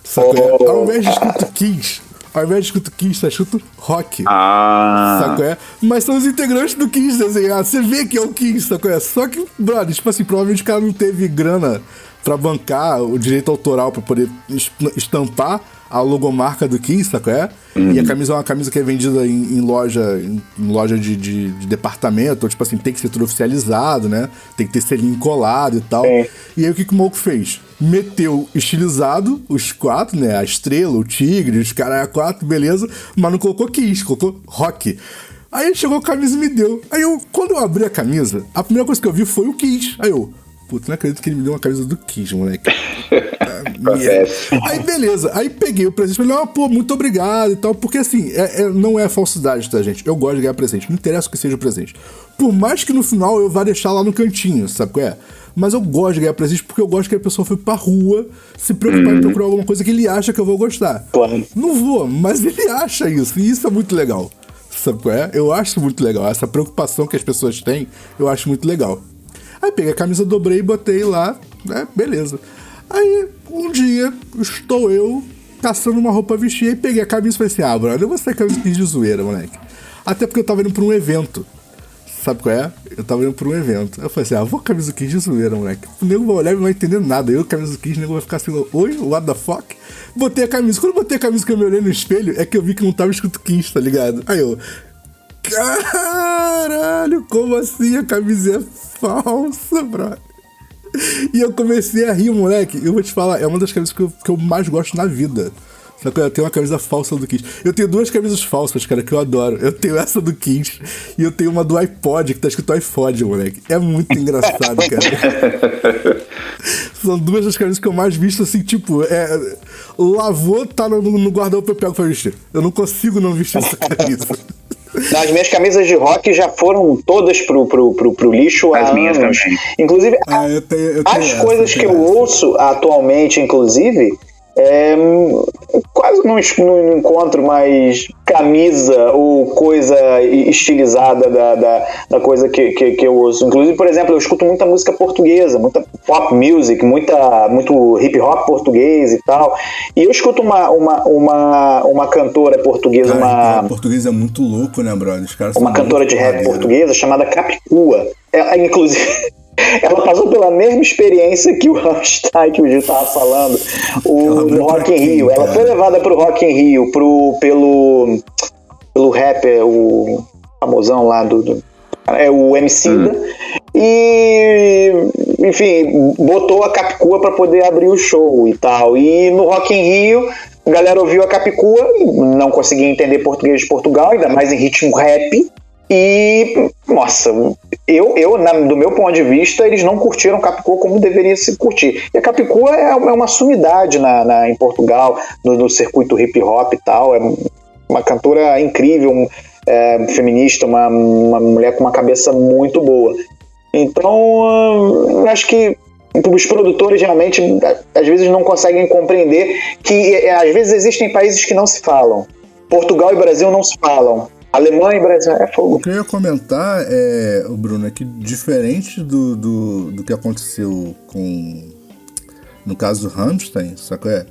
Sacou? Oh. Ao invés de escrito Kiss, ao invés de escrito Kiss, tá escrito Rock. Ah, Sacou? É? Mas são os integrantes do Kiss desenhados. Você vê que é o Kiss, sacou? É? Só que, brother, tipo assim, provavelmente o cara não teve grana pra bancar o direito autoral pra poder es- estampar a logomarca do Kiss, sacou? É? E a camisa é uma camisa que é vendida em, em loja, em, em loja de, de, de departamento, ou, tipo assim, tem que ser tudo oficializado, né? Tem que ter selinho colado e tal. Sim. E aí o que, que o maluco fez? Meteu estilizado os quatro, né? A estrela, o tigre, os caras quatro, beleza, mas não colocou Kiss, colocou rock. Aí chegou a camisa e me deu. Aí eu, quando eu abri a camisa, a primeira coisa que eu vi foi o Kiss. Aí eu, puta, não acredito que ele me deu uma camisa do Kiss, moleque. Aí beleza, aí peguei o presente e falei, ah, pô, muito obrigado e tal, porque assim, é- é- não é falsidade, tá, gente? Eu gosto de ganhar presente, não interessa o que seja o presente. Por mais que no final eu vá deixar lá no cantinho, sabe qual é? Mas eu gosto de ganhar presente porque eu gosto que a pessoa foi pra rua se preocupar em procurar alguma coisa que ele acha que eu vou gostar. Claro. Não vou, mas ele acha isso, e isso é muito legal. Sabe qual é? Eu acho muito legal. Essa preocupação que as pessoas têm, eu acho muito legal. Aí peguei a camisa, dobrei e botei lá, né? Beleza. Aí, um dia, estou eu caçando uma roupa vestir, aí peguei a camisa e falei assim: ah, brother, eu vou sair camisa de zoeira, moleque. Até porque eu tava indo pra um evento. Sabe qual é? Eu tava indo pra um evento. Eu falei assim: ah, vou camisa do Kiss de zoeira, moleque. O nego vai olhar e não vai entender nada. Eu, camisa do Kiss, o nego vai ficar assim: oi, what the fuck? Botei a camisa. Quando eu botei a camisa que eu me olhei no espelho, é que eu vi que não tava escrito Kiss, tá ligado? Aí eu. Caralho, como assim a camisa é falsa, brother? E eu comecei a rir, moleque. Eu vou te falar, é uma das camisas que eu, que eu mais gosto na vida. Só que eu tenho uma camisa falsa do Kiss. Eu tenho duas camisas falsas, cara, que eu adoro. Eu tenho essa do Kiss e eu tenho uma do iPod, que tá escrito iPod, moleque. É muito engraçado, cara. São duas das camisas que eu mais visto, assim, tipo, é. Lavou, tá no, no guarda-roupa, eu pego pra vestir. Eu não consigo não vestir essa camisa. As minhas camisas de rock já foram todas pro, pro, pro, pro lixo As minhas anos. também. Inclusive, Ah, eu tenho- eu tenho as essa, coisas eu que eu ouço atualmente, inclusive, é, quase não, não encontro mais camisa ou coisa estilizada da, da, da coisa que, que, que, eu ouço. Inclusive, por exemplo, eu escuto muita música portuguesa, muita pop music, muita, muito hip hop português e tal. E eu escuto uma, uma, uma, uma cantora portuguesa, Cara, uma. português é muito louco, né, brother? Os caras uma cantora de rap portuguesa chamada Capicua. Ela, inclusive. Ela passou pela mesma experiência que o Rammstein, que o Gil estava falando, o, no Rock in Rio. Ela foi levada para o Rock in Rio pro, pelo, pelo rapper, o famosão lá do, do é o MC hum. e enfim botou a Capicua para poder abrir o show e tal e no Rock in Rio a galera ouviu a Capicua e não conseguia entender português de Portugal ainda mais em ritmo rap e, nossa, eu, eu na, do meu ponto de vista, eles não curtiram Capicua como deveria se curtir. E a Capicua é, é uma sumidade na, na em Portugal, no, no, circuito hip hop e tal. É uma cantora incrível, um, é, feminista, uma, uma mulher com uma cabeça muito boa. Então, eu acho que os produtores realmente às vezes não conseguem compreender que é, às vezes existem países que não se falam. Portugal e Brasil não se falam. Alemanha e Brasil é fogo. O que eu ia comentar, é, Bruno, é que diferente do, do, do que aconteceu com. No caso do Rammstein, sacou? É,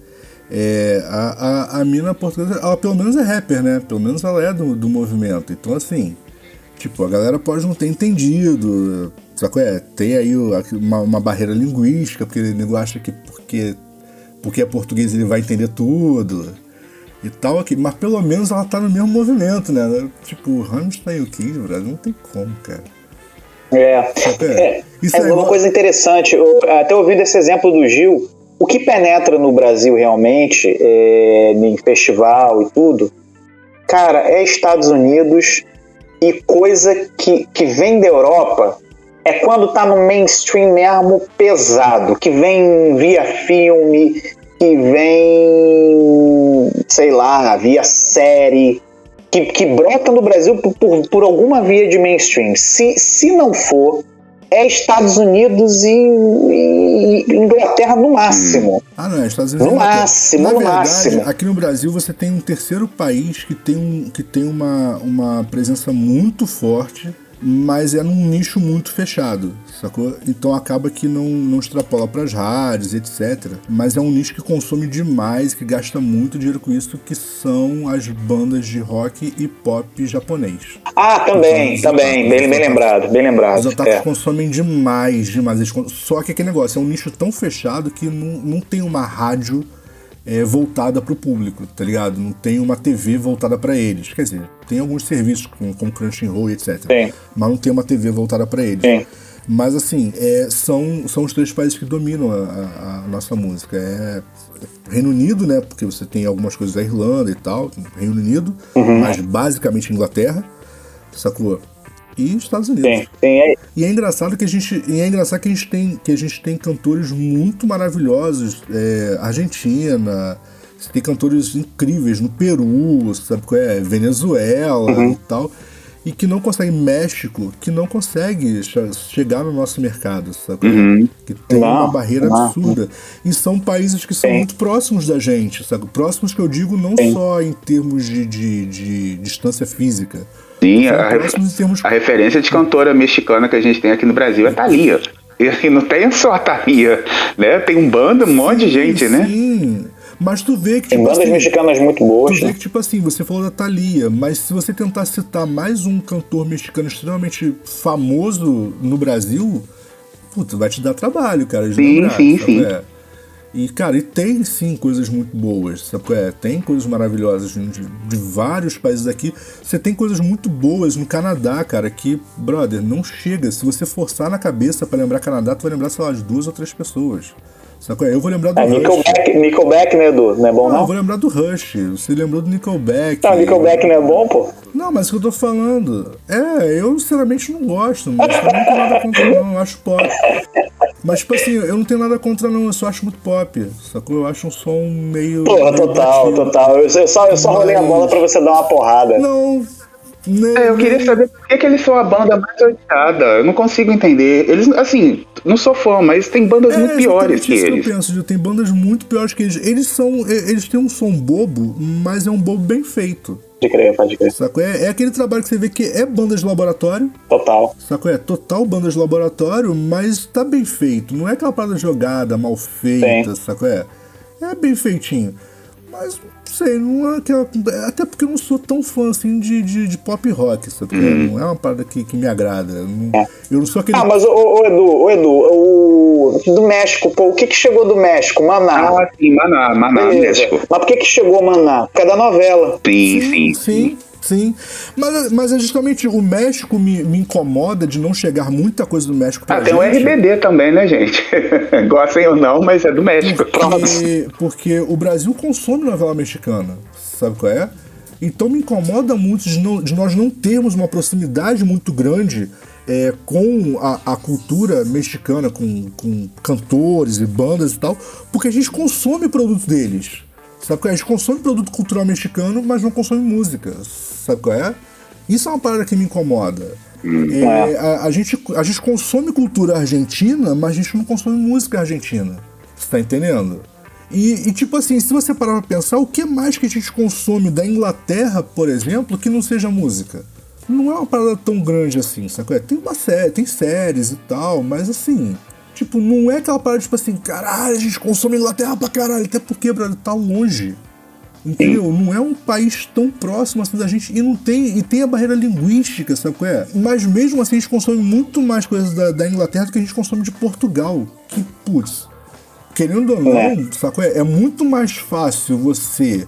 é, a, a, a mina portuguesa, ela pelo menos é rapper, né? Pelo menos ela é do, do movimento. Então, assim, tipo, a galera pode não ter entendido, sacou? É, tem aí uma, uma barreira linguística, porque ele acha que porque, porque é português ele vai entender tudo e tal aqui, mas pelo menos ela tá no mesmo movimento, né? Tipo, o Hamilton e o Kid, Brasil, não tem como, cara. É. É, Isso é, é uma coisa interessante. Eu, até ouvindo esse exemplo do Gil, o que penetra no Brasil realmente, é, em festival e tudo, cara, é Estados Unidos e coisa que, que vem da Europa é quando tá no mainstream mesmo pesado, que vem via filme, que vem, sei lá, via série, que, que brota no Brasil por, por, por alguma via de mainstream. Se, se não for, é Estados Unidos e, e, Inglaterra no máximo. Ah, não, é Estados Unidos. No máximo, Na no verdade, máximo. Aqui no Brasil você tem um terceiro país que tem, um, que tem uma, uma presença muito forte mas é num nicho muito fechado, sacou? Então acaba que não, não extrapola para as rádios, etc. Mas é um nicho que consome demais, que gasta muito dinheiro com isso, que são as bandas de rock e pop japonês. Ah, também, também, bem, bem lembrado, bem lembrado. Os otakus é. consomem demais, demais. Só que aquele negócio é um nicho tão fechado que não, não tem uma rádio é, voltada para o público, tá ligado? Não tem uma TV voltada para eles. Quer dizer, tem alguns serviços como, como Crunchyroll etc. Sim. Mas não tem uma TV voltada para eles. Sim. Mas assim, é, são, são os três países que dominam a, a, a, nossa música. É Reino Unido, né? Porque você tem algumas coisas da Irlanda e tal, Reino Unido, uhum. mas basicamente Inglaterra, sacou? E Estados Unidos. Sim, é. E é engraçado que a gente, e é engraçado que a gente tem, que a gente tem cantores muito maravilhosos, é, Argentina, tem cantores incríveis no Peru, sabe qual é, Venezuela uhum. e tal, e que não consegue México, que não consegue chegar no nosso mercado, sabe? É? Uhum. Que tem não, uma barreira não. absurda. E são países que são Sim. muito próximos da gente, sabe? Próximos que eu digo não Sim. só em termos de, de, de distância física, Sim, são a, a referência de cantora mexicana que a gente tem aqui no Brasil é Thalia. E não tem só a Thalia, né? Tem um bando, um monte de gente, né? Sim. Mas tu vê que, Tem tipo bandas assim, mexicanas muito tu boas. vê né? que, tipo assim, você falou da Thalia, mas se você tentar citar mais um cantor mexicano extremamente famoso no Brasil, puta, vai te dar trabalho, cara. de Sim, lembrar, sim, sabe? sim. É. E, cara, e tem sim coisas muito boas, sabe? É, tem coisas maravilhosas de, de vários países aqui. Você tem coisas muito boas no Canadá, cara, que, brother, não chega. Se você forçar na cabeça pra lembrar Canadá, tu vai lembrar, sei lá, de duas ou três pessoas. Qual é? Eu vou lembrar do É, Rush. Nickelback, Nickelback, né, Edu? Não é bom, Não, eu não? vou lembrar do Rush. Você lembrou do Nickelback. Não, Nickelback não é bom, pô? Não, mas é o que eu tô falando. É, eu sinceramente não gosto, mas também não tenho nada contra não, eu acho pop. Mas, tipo assim, eu não tenho nada contra não, eu só acho muito pop, sacou? Eu acho um som meio... Porra, meio total, batido. total. Eu, eu só, eu só rolei a Mas- bola pra você dar uma porrada. Não, né, É, eu queria saber por que, que eles são a banda mais odiada. Eu não consigo entender. Eles, assim, não sou fã, mas tem bandas É, muito piores que isso eles. eu penso, Gil. Tem bandas muito piores que eles. Eles são. Eles têm um som bobo, mas é um bobo bem feito. Pode crer, pode crer. Saco? É, é aquele trabalho que você vê que é banda de laboratório. Total. Saco? É total banda de laboratório, mas tá bem feito. Não é aquela parada jogada, mal feita, Sim. saco? É, é bem feitinho. Mas, sei, não é aquela. Até porque eu não sou tão fã assim de, de, de pop rock, sabe? Não é uma parada que, que me agrada. Eu não, eu não sou aquele. Ah, mas o, o Edu, o Edu, o do México, pô, o que que chegou do México? Maná. Ah, sim, Maná, Maná, Beleza. México. Mas por que que chegou Maná? Por causa da novela. Sim, sim. Sim, sim. Mas, mas é justamente o México me, me incomoda de não chegar muita coisa do México pra Ah, tem o gente. RBD também, né, gente? Gostem ou não, mas é do México. Porque, porque o Brasil consome novela mexicana, sabe qual é? Então me incomoda muito de, não- de nós não termos uma proximidade muito grande é, com a, a cultura mexicana, com, com cantores e bandas e tal, porque a gente consome produto deles. Sabe qual é? A gente consome produto cultural mexicano, mas não consome música. Sabe qual é? Isso é uma parada que me incomoda. É, a, a gente, a gente consome cultura argentina, mas a gente não consome música argentina. Você tá entendendo? E, e, tipo assim, se você parar pra pensar, o que mais que a gente consome da Inglaterra, por exemplo, que não seja música? Não é uma parada tão grande assim, sacou? É, Tem uma série, tem séries e tal, mas assim, tipo, não é aquela parada, tipo assim, caralho, a gente consome Inglaterra pra caralho, até porque, brother, tá longe. Entendeu? Não é um país tão próximo assim da gente e não tem e tem a barreira linguística, sabe qual é? Mas mesmo assim a gente consome muito mais coisas da, da Inglaterra do que a gente consome de Portugal. Que putz, querendo ou não, É. sabe qual é? É muito mais fácil você,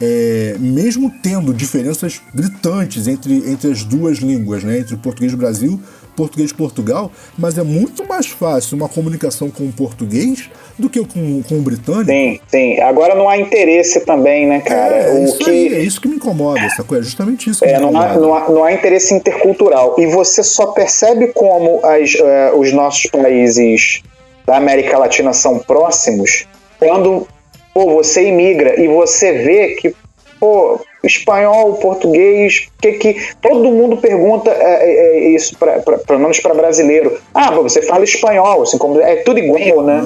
é, mesmo tendo diferenças gritantes entre, entre as duas línguas, né? Entre o português do Brasil português de Portugal, mas é muito mais fácil uma comunicação com o português do que com, com o britânico. Sim, sim. Agora não há interesse também, né, cara? É, o isso que aí, é isso que me incomoda, sacou? É justamente isso que É, me não, há, incomoda. não, há, não há interesse intercultural. E você só percebe como as, eh, os nossos países da América Latina são próximos quando pô, você imigra e você vê que, pô, espanhol, português, que que todo mundo pergunta é, é, é isso, pra, pra, pelo menos para brasileiro. Ah, você fala espanhol, assim como é tudo igual, né?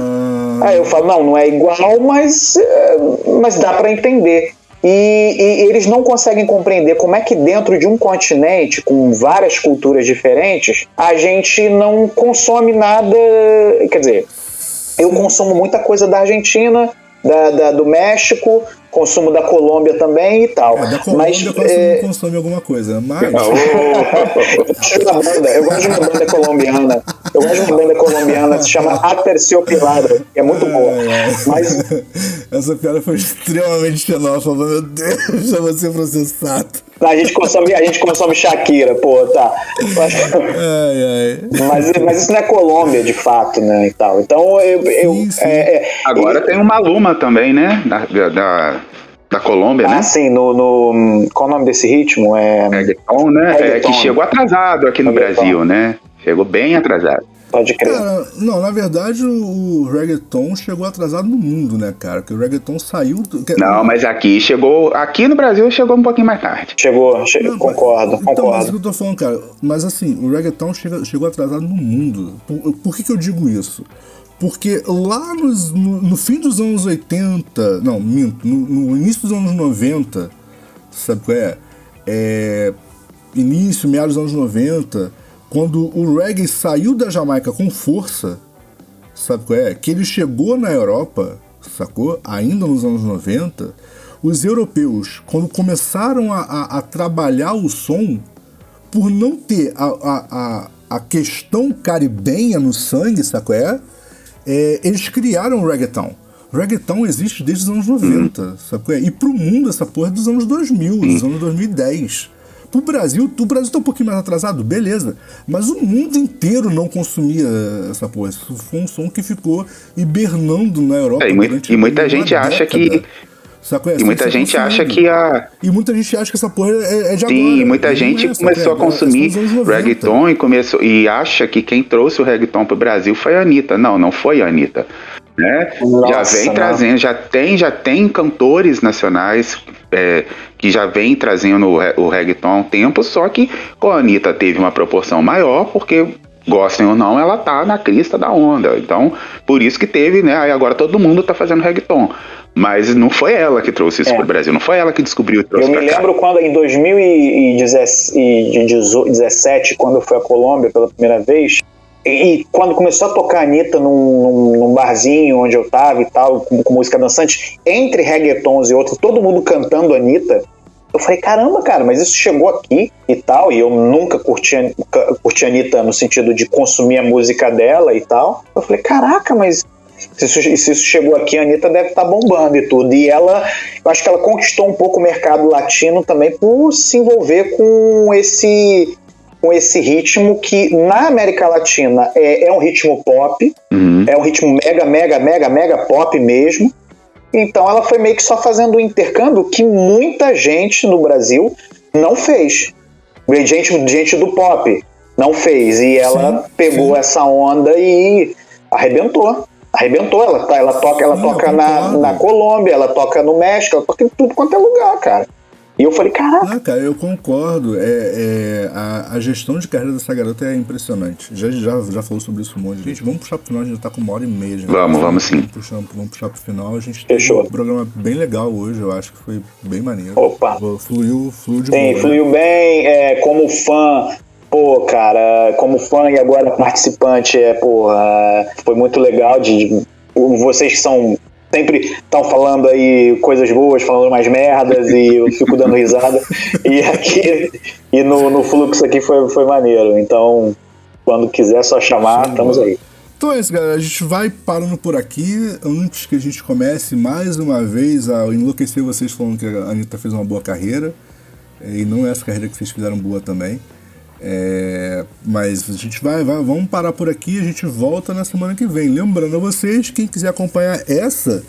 Aí eu falo, não, não é igual, mas, é, mas dá para entender. E, e eles não conseguem compreender como é que dentro de um continente com várias culturas diferentes a gente não consome nada. Quer dizer, eu consumo muita coisa da Argentina, da, da- do México, consumo da Colômbia também e tal. É, da Colômbia mas quase é, não consome alguma coisa, mas. eu gosto de uma banda, eu gosto de uma banda colombiana. Eu gosto de uma banda colombiana que se chama Aterciopilado, que é muito boa. Mas Essa piada foi extremamente xenófoba, meu Deus, eu vou ser processado. a gente consome, a gente consome Shakira, pô, tá. Mas, Ai, ai. mas, mas isso não é Colômbia, de fato, né, e tal. Então, eu... eu Sim, sim. é, é, Agora tem uma Luma também, né? Da, da, da Colômbia, Ah, né? sim, no, no. Qual o nome desse ritmo? É. Reggaeton, né? É, Reggaeton. que chegou atrasado aqui no Reggaeton. Brasil, né? Chegou bem atrasado. Pode crer. Cara, não, na verdade o, reggaeton chegou atrasado no mundo, né, cara? Porque o reggaeton saiu. Não, mas aqui chegou. Aqui no Brasil chegou um pouquinho mais tarde. Chegou, che- Não, concordo, Então, mas isso concordo. que eu tô falando, cara. Mas assim, o reggaeton chega- chegou atrasado no mundo. Por, por que, que eu digo isso? Porque lá nos- no, no fim dos anos 80, não, minto, no, no início dos anos 90, sabe qual é? é? Início, meados dos anos 90, quando o reggae saiu da Jamaica com força, sabe qual é? Que ele chegou na Europa, sacou? Ainda nos anos 90, os europeus, quando começaram a, a- a trabalhar o som, por não ter a, a, a, a questão caribenha no sangue, sacou? É? É, eles criaram o reggaeton. O reggaeton existe desde os anos 90, sacou? É? E pro mundo essa porra é dos anos 2000, dos anos 2010. Pro Brasil, o Brasil tá um pouquinho mais atrasado, beleza. Mas o mundo inteiro não consumia essa porra. Isso foi um som que ficou hibernando na Europa. É, e, e muita gente acha década. que. Sacou? E muita gente acha consumido. que a. E muita gente acha que essa porra é, é de agora. Sim, muita não gente é, começou a É, consumir anos 90. reggaeton e começou e acha que quem trouxe o reggaeton pro Brasil foi a Anitta. Não, não foi a Anitta. Né? já Nossa, vem não. trazendo, já tem, já tem cantores nacionais é, que já vem trazendo o, o reggaeton há um tempo, só que com a Anitta teve uma proporção maior, porque gostem ou não, ela tá na crista da onda. Então, por isso que teve, né? Aí agora todo mundo tá fazendo reggaeton. Mas não foi ela que trouxe isso É. pro Brasil, não foi ela que descobriu e trouxe Eu me pra cá. lembro quando em 2017, quando eu fui à Colômbia pela primeira vez, e, quando começou a tocar a Anitta num, num, num barzinho onde eu tava e tal, com, com música dançante, entre reggaetons e outros, todo mundo cantando Anitta, eu falei, caramba, cara, mas isso chegou aqui e tal, e eu nunca curti, a- curti a Anitta no sentido de consumir a música dela e tal. Eu falei, caraca, mas se isso, se isso chegou aqui, a Anitta deve estar bombando e tudo. E ela, eu acho que ela conquistou um pouco o mercado latino também por se envolver com esse com esse ritmo que na América Latina é, é um ritmo pop, Uhum. é um ritmo mega, mega, mega, mega pop mesmo. Então ela foi meio que só fazendo um intercâmbio que muita gente no Brasil não fez. Gente, gente do pop não fez. E ela Sim, pegou sim. essa onda e arrebentou. Arrebentou. Ela, tá- ela toca, ela Sim, toca na, na Colômbia, ela toca no México, ela toca em tudo quanto é lugar, cara. E eu falei, caraca, Ah, cara, eu concordo. É, é, a, a gestão de carreira dessa garota é impressionante. Já, já, já falou sobre isso um monte. Gente, vamos puxar pro final, a gente já tá com uma hora e meia. já. Vamos, vamos sim. Vamos puxar, vamos puxar pro final. A gente teve Fechou. um programa bem legal hoje, eu acho que foi bem maneiro. Opa. Fluiu, fluiu de Sim, boa. né? fluiu bem, é, como fã, pô, cara, como fã e agora participante, é, é, foi muito legal de, de- vocês que são sempre estão falando aí coisas boas, falando mais merdas e eu fico dando risada. e aqui e no, no fluxo aqui foi, foi maneiro. Então, quando quiser só chamar, estamos aí. Então é isso, galera. A gente vai parando por aqui. Antes que a gente comece mais uma vez a enlouquecer vocês falando que a Anitta fez uma boa carreira. E não é essa carreira que vocês fizeram boa também. É, mas a gente vai, vai, vamos parar por aqui. A gente volta na semana que vem. Lembrando a vocês, quem quiser acompanhar essa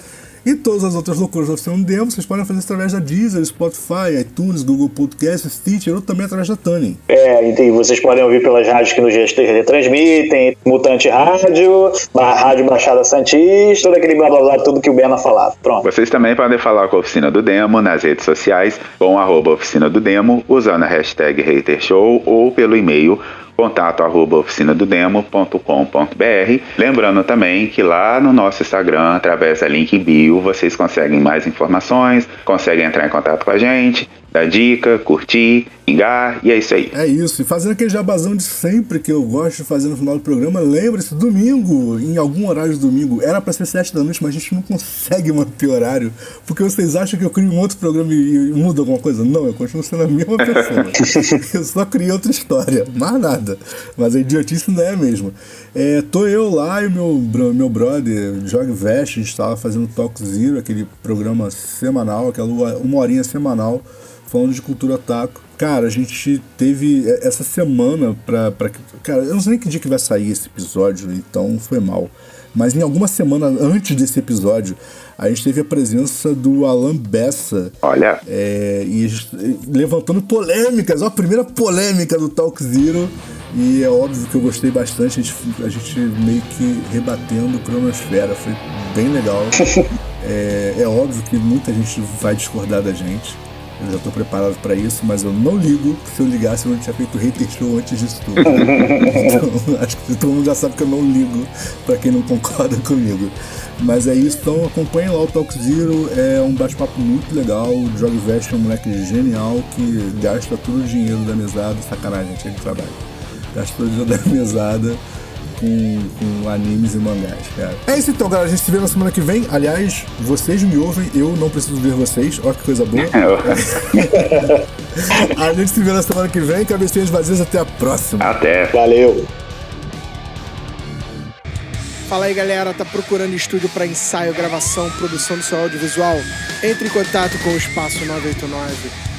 e todas as outras loucuras da Oficina do Demo, vocês podem fazer isso através da Deezer, Spotify, iTunes, Google Podcast, Stitcher ou também através da Tuning. É, e vocês podem ouvir pelas rádios que no GST retransmitem, Mutante Rádio, Rádio Baixada Santista, todo aquele blá blá blá, tudo que o Berna falava. Pronto. Vocês também podem falar com a Oficina do Demo nas redes sociais com arroba Oficina do Demo, usando a hashtag HaterShow ou pelo e-mail contato arroba oficinadodemo.com.br. Lembrando também que lá no nosso Instagram, através da link bio, vocês conseguem mais informações, conseguem entrar em contato com a gente, dar dica, curtir, pingar, e é isso aí. É isso, e fazendo aquele jabazão de sempre que eu gosto de fazer no final do programa, lembre-se, domingo, em algum horário de domingo, era pra ser sete da noite, mas a gente não consegue manter horário, porque vocês acham que eu crio um outro programa e, e muda alguma coisa? Não, eu continuo sendo a mesma pessoa. eu só criei outra história, mais nada. Mas a idiotice não é a mesma. É, tô eu lá e o meu, meu brother, Jogue Vest, a gente tava fazendo Talk Zero, aquele programa semanal, aquela uma horinha semanal, falando de cultura taco. Cara, a gente teve é, essa semana pra, pra. Cara, eu não sei nem que dia que vai sair esse episódio, então foi mal. Mas em alguma semana antes desse episódio, a gente teve a presença do Alan Bessa. Olha, É, e levantando polêmicas, ó, a primeira polêmica do Talk Zero. E é óbvio que eu gostei bastante, a gente, a gente meio que rebatendo Cronosfera, foi bem legal. é, é óbvio que muita gente vai discordar da gente. Eu já tô preparado pra isso, mas eu não ligo. Se eu ligasse, eu não tinha feito hater show antes disso tudo. então, acho que todo mundo já sabe que eu não ligo pra quem não concorda comigo. Mas é isso, então acompanhem lá o Talk Zero. É um bate-papo muito legal. O Jog Vest é um moleque genial que gasta todo o dinheiro da mesada. Sacanagem, gente, ele trabalha. Gasta todo o dinheiro da mesada com, com animes e mangás, cara. É isso então, galera. A gente se vê na semana que vem. Aliás, vocês me ouvem, eu não preciso ver vocês. Olha que coisa boa. a gente se vê na semana que vem. Cabecinhas vazias, até a próxima. até. Valeu! Fala aí galera, tá procurando estúdio para ensaio, gravação, produção do seu audiovisual? Entre em contato com o Espaço 989.